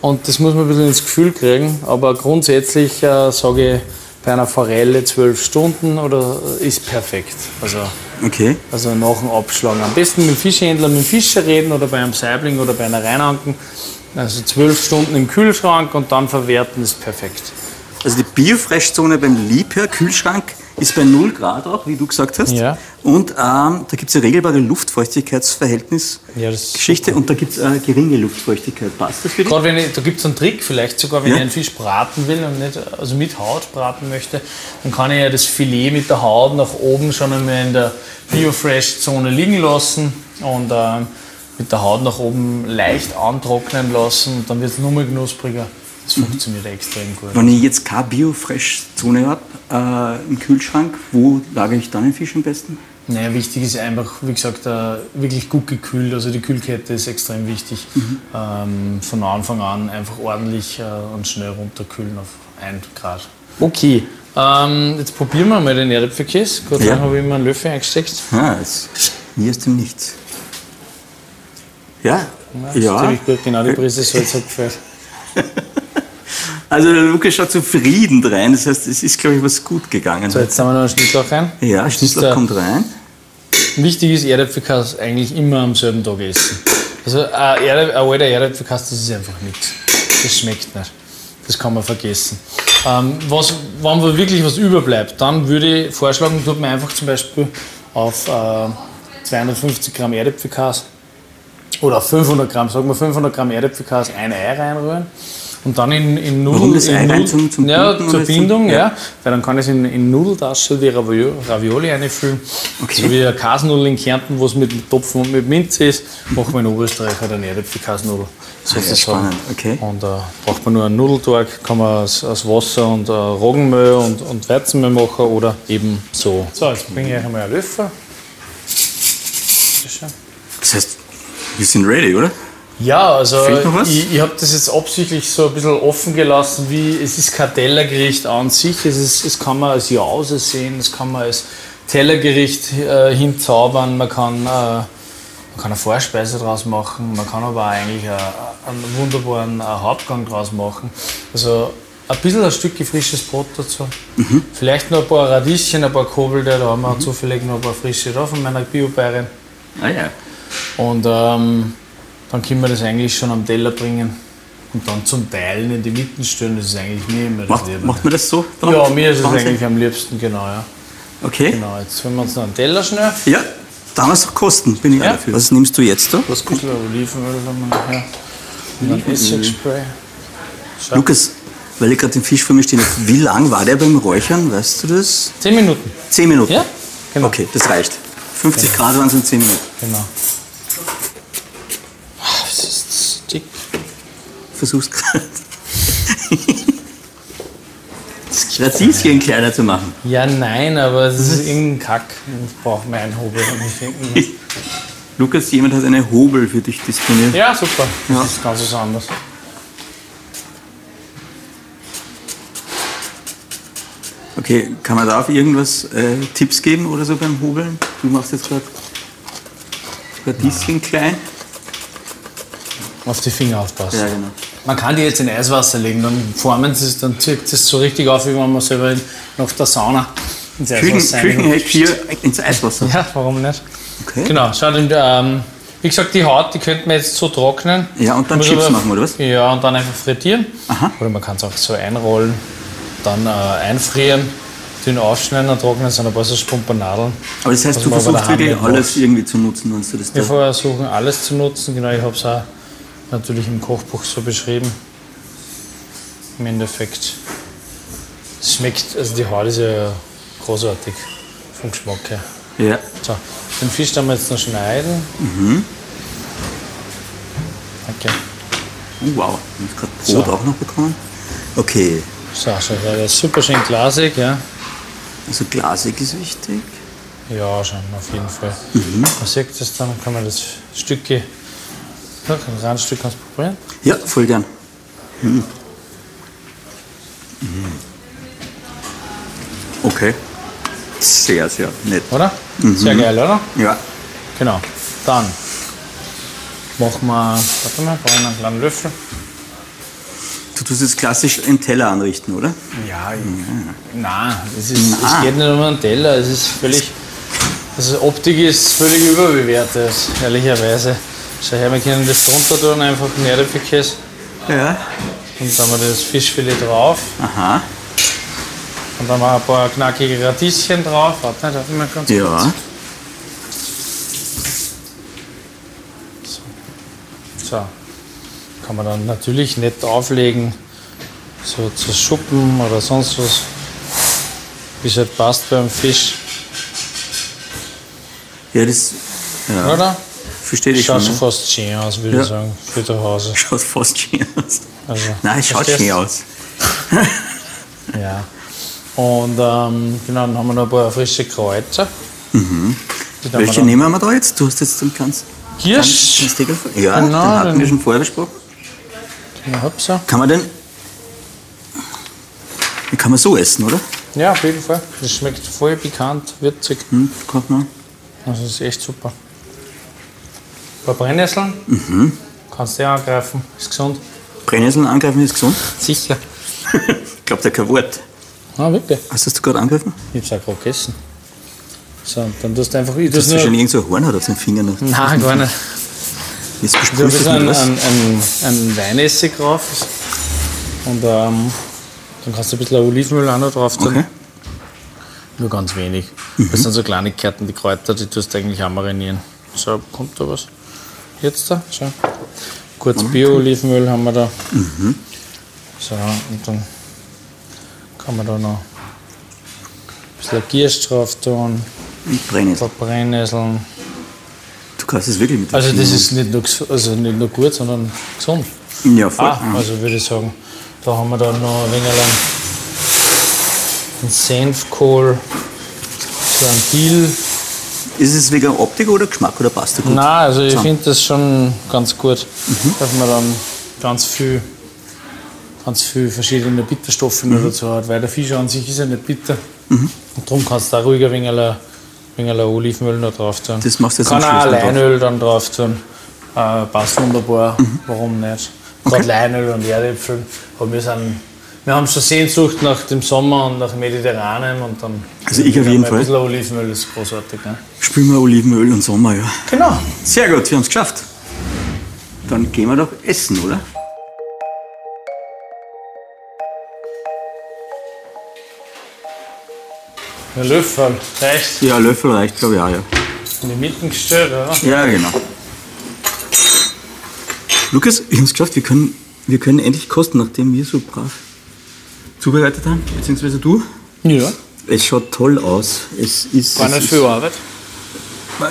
S2: Und das muss man ein bisschen ins Gefühl kriegen. Aber grundsätzlich äh, sage ich, bei einer Forelle zwölf Stunden oder ist perfekt. Also,
S1: Okay.
S2: also nach dem Abschlagen. Am besten mit dem Fischhändler, mit dem Fischer reden oder bei einem Saibling oder bei einer Rheinanken. Also zwölf Stunden im Kühlschrank und dann verwerten ist perfekt.
S1: Also die Biofresh-Zone beim Liebherr Kühlschrank ist bei 0 Grad auch, wie du gesagt hast.
S2: Ja.
S1: Und ähm, da gibt es eine regelbare Luftfeuchtigkeitsverhältnis.
S2: Ja,
S1: Geschichte und da gibt es äh, geringe Luftfeuchtigkeit. Passt das für dich?
S2: Gerade wenn ich, da gibt es einen Trick, vielleicht sogar, wenn
S1: Ja.
S2: ich einen Fisch braten will und nicht, also mit Haut braten möchte, dann kann ich ja das Filet mit der Haut nach oben schon einmal in der Biofresh-Zone liegen lassen und ähm, mit der Haut nach oben leicht antrocknen lassen und dann wird es nur mal knuspriger. Das funktioniert extrem gut.
S1: Wenn ich jetzt keine Biofresh-Zone habe äh, im Kühlschrank, wo lagere ich dann den Fisch am besten?
S2: Naja, wichtig ist einfach, wie gesagt, äh, wirklich gut gekühlt. Also die Kühlkette ist extrem wichtig. Ähm, von Anfang an einfach ordentlich äh, und schnell runterkühlen auf 1 Grad. Okay, ähm, jetzt probieren wir mal den Erdäpfelkäse. Gott sei
S1: Ja.
S2: Habe ich immer einen Löffel eingesteckt.
S1: Ah, es mir ist dem nichts. Ja,
S2: Das ist
S1: ja.
S2: ziemlich gut, genau die Prise Salz hat gefällt. (laughs)
S1: Also der Lukas schaut zufrieden rein, das heißt, es ist, glaube ich, was gut gegangen.
S2: So, jetzt haben wir noch einen Schnittlauch rein.
S1: ja, Schnittlauch kommt rein.
S2: Wichtig ist, Erdäpfelkäse eigentlich immer am selben Tag essen. Also ein, alter Erdäpfelkäse, das ist einfach nichts. Das schmeckt nicht. Das kann man vergessen. Ähm, was, wenn wirklich was überbleibt, dann würde ich vorschlagen, tut man einfach zum Beispiel auf äh, 250 Gramm Erdäpfelkäse oder auf 500 Gramm, sagen wir 500 Gramm Erdäpfelkäse, ein Ei reinrühren und dann in, in Nudeln.
S1: Warum das
S2: in
S1: Ei rein?
S2: Nudel-
S1: Zum- zum
S2: ja,
S1: Binden
S2: zur
S1: oder zum-
S2: Bindung,
S1: ja.
S2: ja. Weil dann kann ich es in, in Nudeltaschen wie Ravioli, Ravioli einfüllen.
S1: Okay.
S2: So wie eine Käsenudel in Kärnten, wo es mit Topfen und mit Minze ist, machen wir in Österreich halt eine Erdäpfelkäsenudel. sozusagen.
S1: spannend, okay.
S2: Und da braucht man nur einen Nudelteig, kann man aus, aus Wasser und äh, Roggenmehl und, und Weizenmehl machen oder eben so. So, jetzt bringe ich euch einmal einen Löffel.
S1: Das heißt, wir sind ready, oder?
S2: Ja, also ich, ich habe das jetzt absichtlich so ein bisschen offen gelassen, wie es ist kein Tellergericht an sich, es, ist, es kann man als Jause sehen, es kann man als Tellergericht äh, hinzaubern, man kann, äh, man kann eine Vorspeise draus machen, man kann aber auch eigentlich äh, einen wunderbaren äh, Hauptgang draus machen. Also ein bisschen ein Stück frisches Brot dazu.
S1: Mhm.
S2: Vielleicht noch ein paar Radieschen, ein paar Kobelte, da haben wir zufällig noch ein paar frische da von meiner Bio-Bayern.
S1: Ah ja.
S2: Und ähm, dann können wir das eigentlich schon am Teller bringen und dann zum Teilen in die Mitten stellen. Das ist eigentlich mir immer das
S1: Macht,
S2: Liebe.
S1: macht man das so?
S2: Ja, mir ist es eigentlich am liebsten, genau. Ja.
S1: Okay.
S2: Genau, jetzt holen wir uns noch einen Teller schnell.
S1: Ja, damals doch kosten, bin ich
S2: Ja.
S1: auch dafür. Was nimmst du jetzt da?
S2: Was kostet Olivenöl haben wir nachher? Und dann Essigspray. Schau.
S1: Lukas, weil ich gerade den Fisch vor mir stehen habe, wie lang war der beim Räuchern, weißt du das?
S2: Zehn Minuten.
S1: Zehn Minuten?
S2: Ja, genau.
S1: Okay, das reicht. 50 Grad waren es in 10 Minuten.
S2: Genau. Ah, Das ist dick.
S1: Versuch's gerade. das Radieschen kleiner zu machen.
S2: Ja, nein, aber es ist irgendein Kack. Ich brauche Hobel. Und ich denke,
S1: Lukas, jemand hat eine Hobel für dich disponiert.
S2: ja, super. Das
S1: Ja.
S2: ist ganz was anderes.
S1: Okay, kann man da auf irgendwas äh, Tipps geben oder so beim Hobeln? Du machst jetzt gerade Radieschen klein.
S2: auf die Finger aufpassen.
S1: Ja, genau.
S2: Man kann die jetzt in Eiswasser legen, dann formen sie es, dann zirkt es so richtig auf, wie wenn man selber in, nach der Sauna ins
S1: Küchen,
S2: Eiswasser
S1: Küchenheck hier ins Eiswasser.
S2: Ja, warum nicht?
S1: Okay.
S2: Genau, schaut, und, ähm, wie gesagt, die Haut, die könnte man jetzt so trocknen.
S1: Ja, und dann
S2: Muss
S1: Chips
S2: aber-
S1: machen, oder was?
S2: Ja, und dann einfach frittieren.
S1: Aha.
S2: Oder man kann es auch so einrollen, dann äh, einfrieren, dünn aufschneiden, dann trocknen es ein paar so Spumpernadeln.
S1: Aber das heißt, du versuchst wirklich alles irgendwie zu nutzen, wenn du das
S2: Wir
S1: da.
S2: versuchen alles zu nutzen, genau, ich habe es auch natürlich im Kochbuch so beschrieben. Im Endeffekt. Es schmeckt, also die Haut ist ja großartig vom Geschmack her.
S1: Ja.
S2: So, den Fisch dann wir jetzt noch schneiden.
S1: Mhm.
S2: Okay.
S1: Oh, wow. Du hast gerade
S2: So.
S1: Brot auch noch bekommen. Okay.
S2: So, schau, der ist super schön glasig, ja.
S1: Also glasig ist wichtig.
S2: Ja, schon, auf jeden Fall.
S1: Mhm.
S2: Man sieht das dann, kann man das Stücke, ja, ein Randstück kannst du probieren.
S1: Ja, voll gern. Mhm. Mhm. Okay. Sehr, sehr nett.
S2: Oder? Sehr geil, oder?
S1: Ja.
S2: Genau. Dann machen wir, warte mal, brauchen wir einen kleinen Löffel.
S1: Du tust jetzt klassisch einen Teller anrichten, oder?
S2: Ja, nein, es, ist,
S1: Na.
S2: es geht nicht um einen Teller, es ist völlig, also Optik ist völlig überbewertet, ehrlicherweise. Schau her, wir können das drunter tun, einfach Nährkäse
S1: Ja.
S2: und dann haben wir das Fischfilet drauf
S1: Aha.
S2: und dann haben wir ein paar knackige Radieschen drauf. Warte, darf ich mal ganz
S1: Ja.
S2: kurz. So, kann man dann natürlich nett auflegen, so zu Schuppen oder sonst was, wie es halt passt beim Fisch,
S1: Ja, das. Ja.
S2: oder?
S1: Verstehe ich
S2: Schaut
S1: schon.
S2: schon
S1: Ne?
S2: fast schön aus, würde
S1: Ja.
S2: ich sagen, für zu Hause. (laughs)
S1: Schaut fast schön aus.
S2: Also,
S1: Nein, es schaut schön aus. (laughs)
S2: Ja. Und ähm, genau, dann haben wir noch ein paar frische Kreuzer. Die dann
S1: Welche
S2: wir
S1: nehmen wir da jetzt? Du hast jetzt den ganz.
S2: Kirsch.
S1: ganz Tegel- Ja,
S2: Genau,
S1: den hatten
S2: den-
S1: wir schon vorher besprochen.
S2: Ja.
S1: Kann man den. Den kann man so essen, oder?
S2: Ja, auf jeden Fall. Das schmeckt voll pikant, würzig.
S1: Hm, kommt man.
S2: Also das ist echt super. Paar Brennnesseln. Kannst du ja angreifen, ist gesund.
S1: Brennnesseln angreifen ist gesund.
S2: Sicher. (laughs)
S1: ich glaube, da kein Wort.
S2: Ah, wirklich?
S1: Hast du das gerade angegriffen?
S2: Ich hab's auch gerade gegessen. So, und dann tust du einfach. Ich
S1: Du hast
S2: tu's nur,
S1: wahrscheinlich irgend so ein Horn hat auf den Fingern.
S2: Nein, gar nicht.
S1: Jetzt
S2: Du
S1: besprüht
S2: hast
S1: das was?
S2: ein, ein, ein Weinessig drauf. Und ähm, dann kannst du ein bisschen Olivenöl auch noch drauf tun.
S1: Okay.
S2: Nur ganz wenig.
S1: Mhm.
S2: Das sind so Kleinigkeiten, die Kräuter, die tust du eigentlich auch marinieren. So, kommt da was? Jetzt da, schau. Kurz Bio-Olivenöl haben wir da.
S1: Mhm.
S2: So, und dann kann man da noch ein bisschen Giersch drauf tun,
S1: Und
S2: ein
S1: Brennnessel.
S2: paar Brennnesseln.
S1: Du kannst es wirklich mit
S2: Also das ist nicht nur, also nicht nur gut, sondern gesund.
S1: Ja, voll.
S2: Ah, also würde ich sagen, da haben wir dann noch ein wenig einen Senfkohl, so ein Dill.
S1: Ist es wegen Optik oder Geschmack oder passt da gut?
S2: Nein, also ich finde das schon ganz gut,
S1: Mhm.
S2: dass man dann ganz viel, ganz viel verschiedene Bitterstoffe
S1: Mhm.
S2: dazu hat, weil der Fisch an sich ist ja nicht bitter. Und darum kannst du da ruhig ein wenig, ein wenig Olivenöl noch drauf tun.
S1: Das machst du jetzt
S2: Kann auch. Leinöl dann drauf tun. Äh, passt wunderbar, warum nicht?
S1: Mhm. Okay.
S2: Gerade Leinöl und Erdäpfel. Aber wir, sind, wir haben schon Sehnsucht nach dem Sommer und nach Mediterranem und dann
S1: Also ich auf jeden
S2: Ein
S1: Fall.
S2: bisschen Olivenöl ist großartig. Ne?
S1: Spülen wir Olivenöl und Sommer, ja.
S2: Genau.
S1: Sehr gut, wir haben es geschafft. Dann gehen wir doch essen, oder?
S2: Ein Löffel, reicht.
S1: Ja, Löffel reicht, glaube ich, auch, ja.
S2: In die Mitte gestellt, oder?
S1: Ja, genau. Lukas, wir haben es geschafft, wir können, wir können endlich kosten, nachdem wir so brav zubereitet haben, beziehungsweise du.
S2: Ja.
S1: Es schaut toll aus. Es ist.
S2: War nicht viel Arbeit.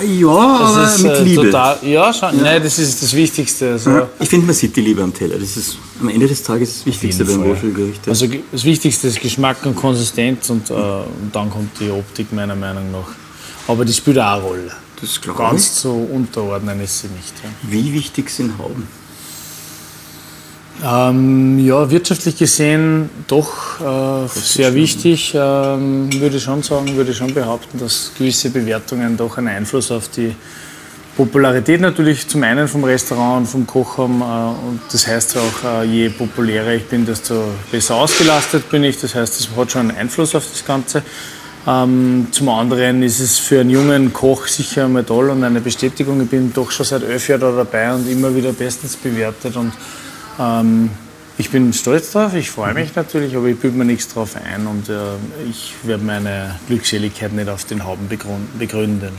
S1: Ja, aber
S2: Das ist
S1: mit
S2: äh,
S1: Liebe.
S2: total. Ja, schon. Nein, das ist das Wichtigste. Also,
S1: Ja, Ich finde, man sieht die Liebe am Teller. Das ist am Ende des Tages das Wichtigste beim. Wohlfühlgericht.
S2: Also das Wichtigste ist Geschmack und Konsistenz und, äh, und dann kommt die Optik meiner Meinung nach. Aber die spielt auch eine Rolle.
S1: das glaube ich.
S2: Ganz so unterordnen ist sie nicht. Ja.
S1: Wie wichtig sind Hauben?
S2: Ähm, ja, wirtschaftlich gesehen doch äh, sehr wichtig, ähm, würde ich schon sagen, würde ich schon behaupten, dass gewisse Bewertungen doch einen Einfluss auf die Popularität natürlich zum einen vom Restaurant und vom Kochraum. Äh, und das heißt auch, äh, je populärer ich bin, desto besser ausgelastet bin ich. Das heißt, das hat schon einen Einfluss auf das Ganze. Ähm, zum anderen ist es für einen jungen Koch sicher einmal toll und eine Bestätigung. Ich bin doch schon seit elf Jahren da dabei und immer wieder bestens bewertet. Und ähm, ich bin stolz drauf, ich freue mich natürlich, aber ich bilde mir nichts drauf ein und äh, ich werde meine Glückseligkeit nicht auf den Hauben begründen.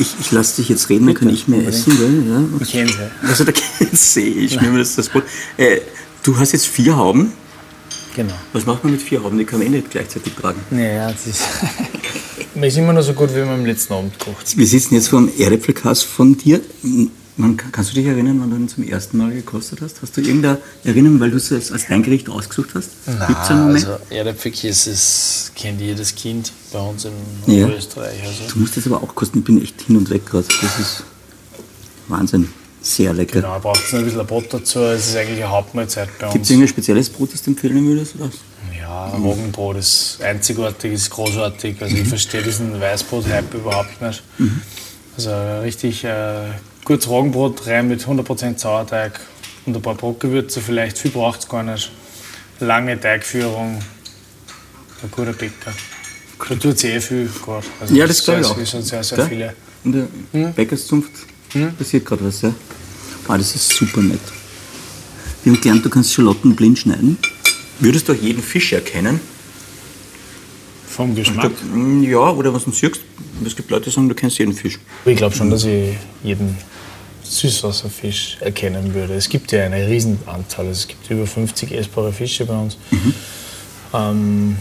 S1: Ich, ich lasse dich jetzt reden, dann kann ich mehr essen, gell? Ja.
S2: Ich kenne sie.
S1: Also da (laughs) sehe ich, mir das, das Brot. Äh, du hast jetzt vier Hauben.
S2: Genau.
S1: Was macht man mit vier Hauben? Die kann man eh nicht gleichzeitig tragen.
S2: Naja, das ist, (laughs) man ist immer noch so gut, wie man am letzten Abend kocht.
S1: Wir sitzen jetzt vor einem Erdäpfelkass von dir. Man, kannst du dich erinnern, wann du ihn zum ersten Mal gekostet hast? Hast du irgendeine Erinnerung, weil du es als, als dein Gericht ausgesucht hast?
S2: Nein, also Erdäpfelkäse kennt jedes Kind bei uns in ja. Österreich. Also.
S1: Du musst das aber auch kosten, ich bin echt hin und weg gerade. Das ist Wahnsinn. Sehr lecker.
S2: Genau, braucht es ein bisschen Brot dazu. Es ist eigentlich eine Hauptmahlzeit bei uns.
S1: Gibt es irgendein spezielles Brot, das du empfehlen würdest? Oder?
S2: Ja, Roggenbrot ist einzigartig, ist großartig. Also mhm. ich verstehe diesen Weißbrot-Hype überhaupt nicht. Mhm. Also richtig äh, gutes Roggenbrot rein mit 100% Sauerteig und ein paar Brotgewürze vielleicht. Viel braucht es gar nicht. Lange Teigführung, ein guter Bäcker. Da tut es eh viel gerade.
S1: Also ja, das glaube ich auch.
S2: Sind sehr, sehr viele.
S1: In der hm? Bäckerszunft hm? passiert gerade was, ja? Ah, das ist super nett. Wir haben gelernt, du kannst Schalotten blind schneiden. Würdest du auch jeden Fisch erkennen?
S2: Vom Geschmack?
S1: Glaub, ja, oder was du siehst. Es gibt Leute, die sagen, du kennst jeden Fisch.
S2: Ich glaube schon, dass ich jeden Süßwasserfisch erkennen würde. Es gibt ja eine Riesenanzahl. Also es gibt über 50 essbare Fische bei uns. Mhm. Ähm,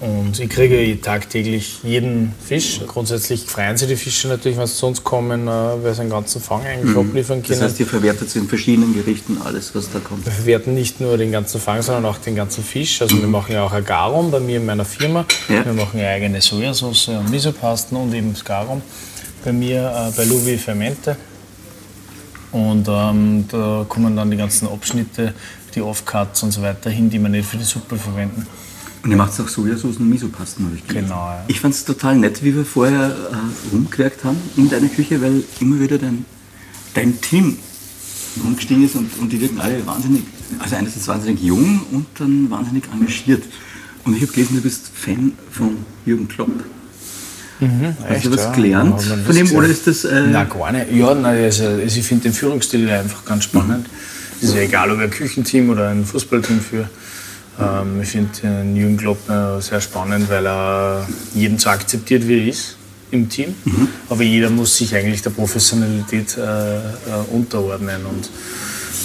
S2: und ich kriege tagtäglich jeden Fisch. Grundsätzlich freuen sie die Fische natürlich, wenn sie zu uns kommen, äh, weil sie einen ganzen Fang eigentlich mhm. abliefern können.
S1: Das heißt, ihr verwertet in verschiedenen Gerichten alles, was da kommt?
S2: Wir verwerten nicht nur den ganzen Fang, sondern auch den ganzen Fisch. Also mhm. wir machen ja auch Agarum bei mir in meiner Firma. Ja. Wir machen ja eigene Sojasauce und Misopasten und eben Scarum bei mir äh, bei Louis Fermente. Und ähm, da kommen dann die ganzen Abschnitte, die Offcuts und so weiter hin, die wir nicht für die Suppe verwenden.
S1: Und ihr macht auch Sojasauce und Misopasten, habe ich
S2: gehört. Genau. Ja.
S1: Ich fand es total nett, wie wir vorher äh, rumgekriegt haben in deiner Küche, weil immer wieder dein, dein Team rumgestiegen ist und, und die wirken alle wahnsinnig, also einerseits wahnsinnig jung und dann wahnsinnig engagiert. Und ich habe gelesen, du bist Fan von Jürgen Klopp.
S2: Mhm,
S1: Hast echt, du was ja. gelernt ja, von ihm oder ist das... Äh
S2: nein, gar nicht. Ja, nein, also, also ich finde den Führungsstil einfach ganz spannend. Mhm. ist ja egal, ob ein Küchenteam oder ein Fußballteam führt. Ähm, ich finde den Jürgen Klopp äh, sehr spannend, weil er jeden so akzeptiert, wie er ist im Team. Mhm. Aber jeder muss sich eigentlich der Professionalität äh, äh, unterordnen und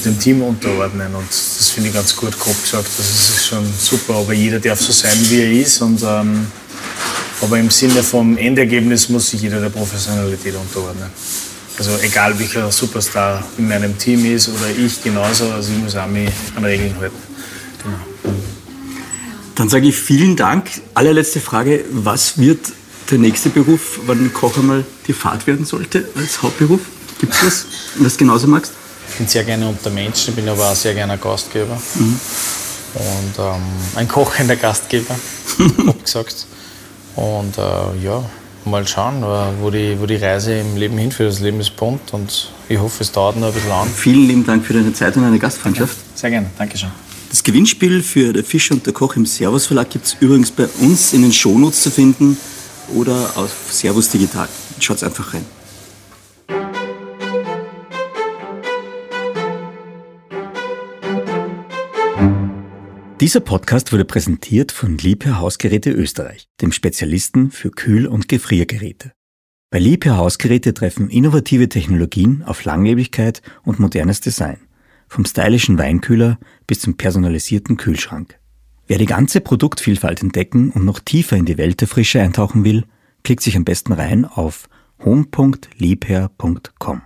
S2: dem Team unterordnen. Und das finde ich ganz gut grob gesagt. Das ist schon super. Aber jeder darf so sein, wie er ist. Und, ähm, aber im Sinne vom Endergebnis muss sich jeder der Professionalität unterordnen. Also egal welcher Superstar in meinem Team ist oder ich genauso, also ich muss auch mich an Regeln halten.
S1: Dann sage ich vielen Dank. Allerletzte Frage, was wird der nächste Beruf, wann Koch einmal die Fahrt werden sollte als Hauptberuf? Gibt es das, wenn du das genauso magst?
S2: Ich bin sehr gerne unter Menschen, ich bin aber auch sehr gerne Gastgeber. Mhm. Und ähm, ein kochender Gastgeber, (laughs) gesagt. Und äh, ja, mal schauen, äh, wo die, wo die Reise im Leben hinführt. Das Leben ist bunt und ich hoffe, es dauert noch ein bisschen an.
S1: Vielen lieben Dank für deine Zeit und deine Gastfreundschaft.
S2: Ja, sehr gerne, Dankeschön.
S1: Das Gewinnspiel für der Fischer und der Koch im Servus Verlag gibt es übrigens bei uns in den Shownotes zu finden oder auf Servus Digital. Schaut einfach rein. Dieser Podcast wurde präsentiert von Liebherr Hausgeräte Österreich, dem Spezialisten für Kühl- und Gefriergeräte. Bei Liebherr Hausgeräte treffen innovative Technologien auf Langlebigkeit und modernes Design vom stylischen Weinkühler bis zum personalisierten Kühlschrank. Wer die ganze Produktvielfalt entdecken und noch tiefer in die Welt der Frische eintauchen will, klickt sich am besten rein auf home.liebherr.com.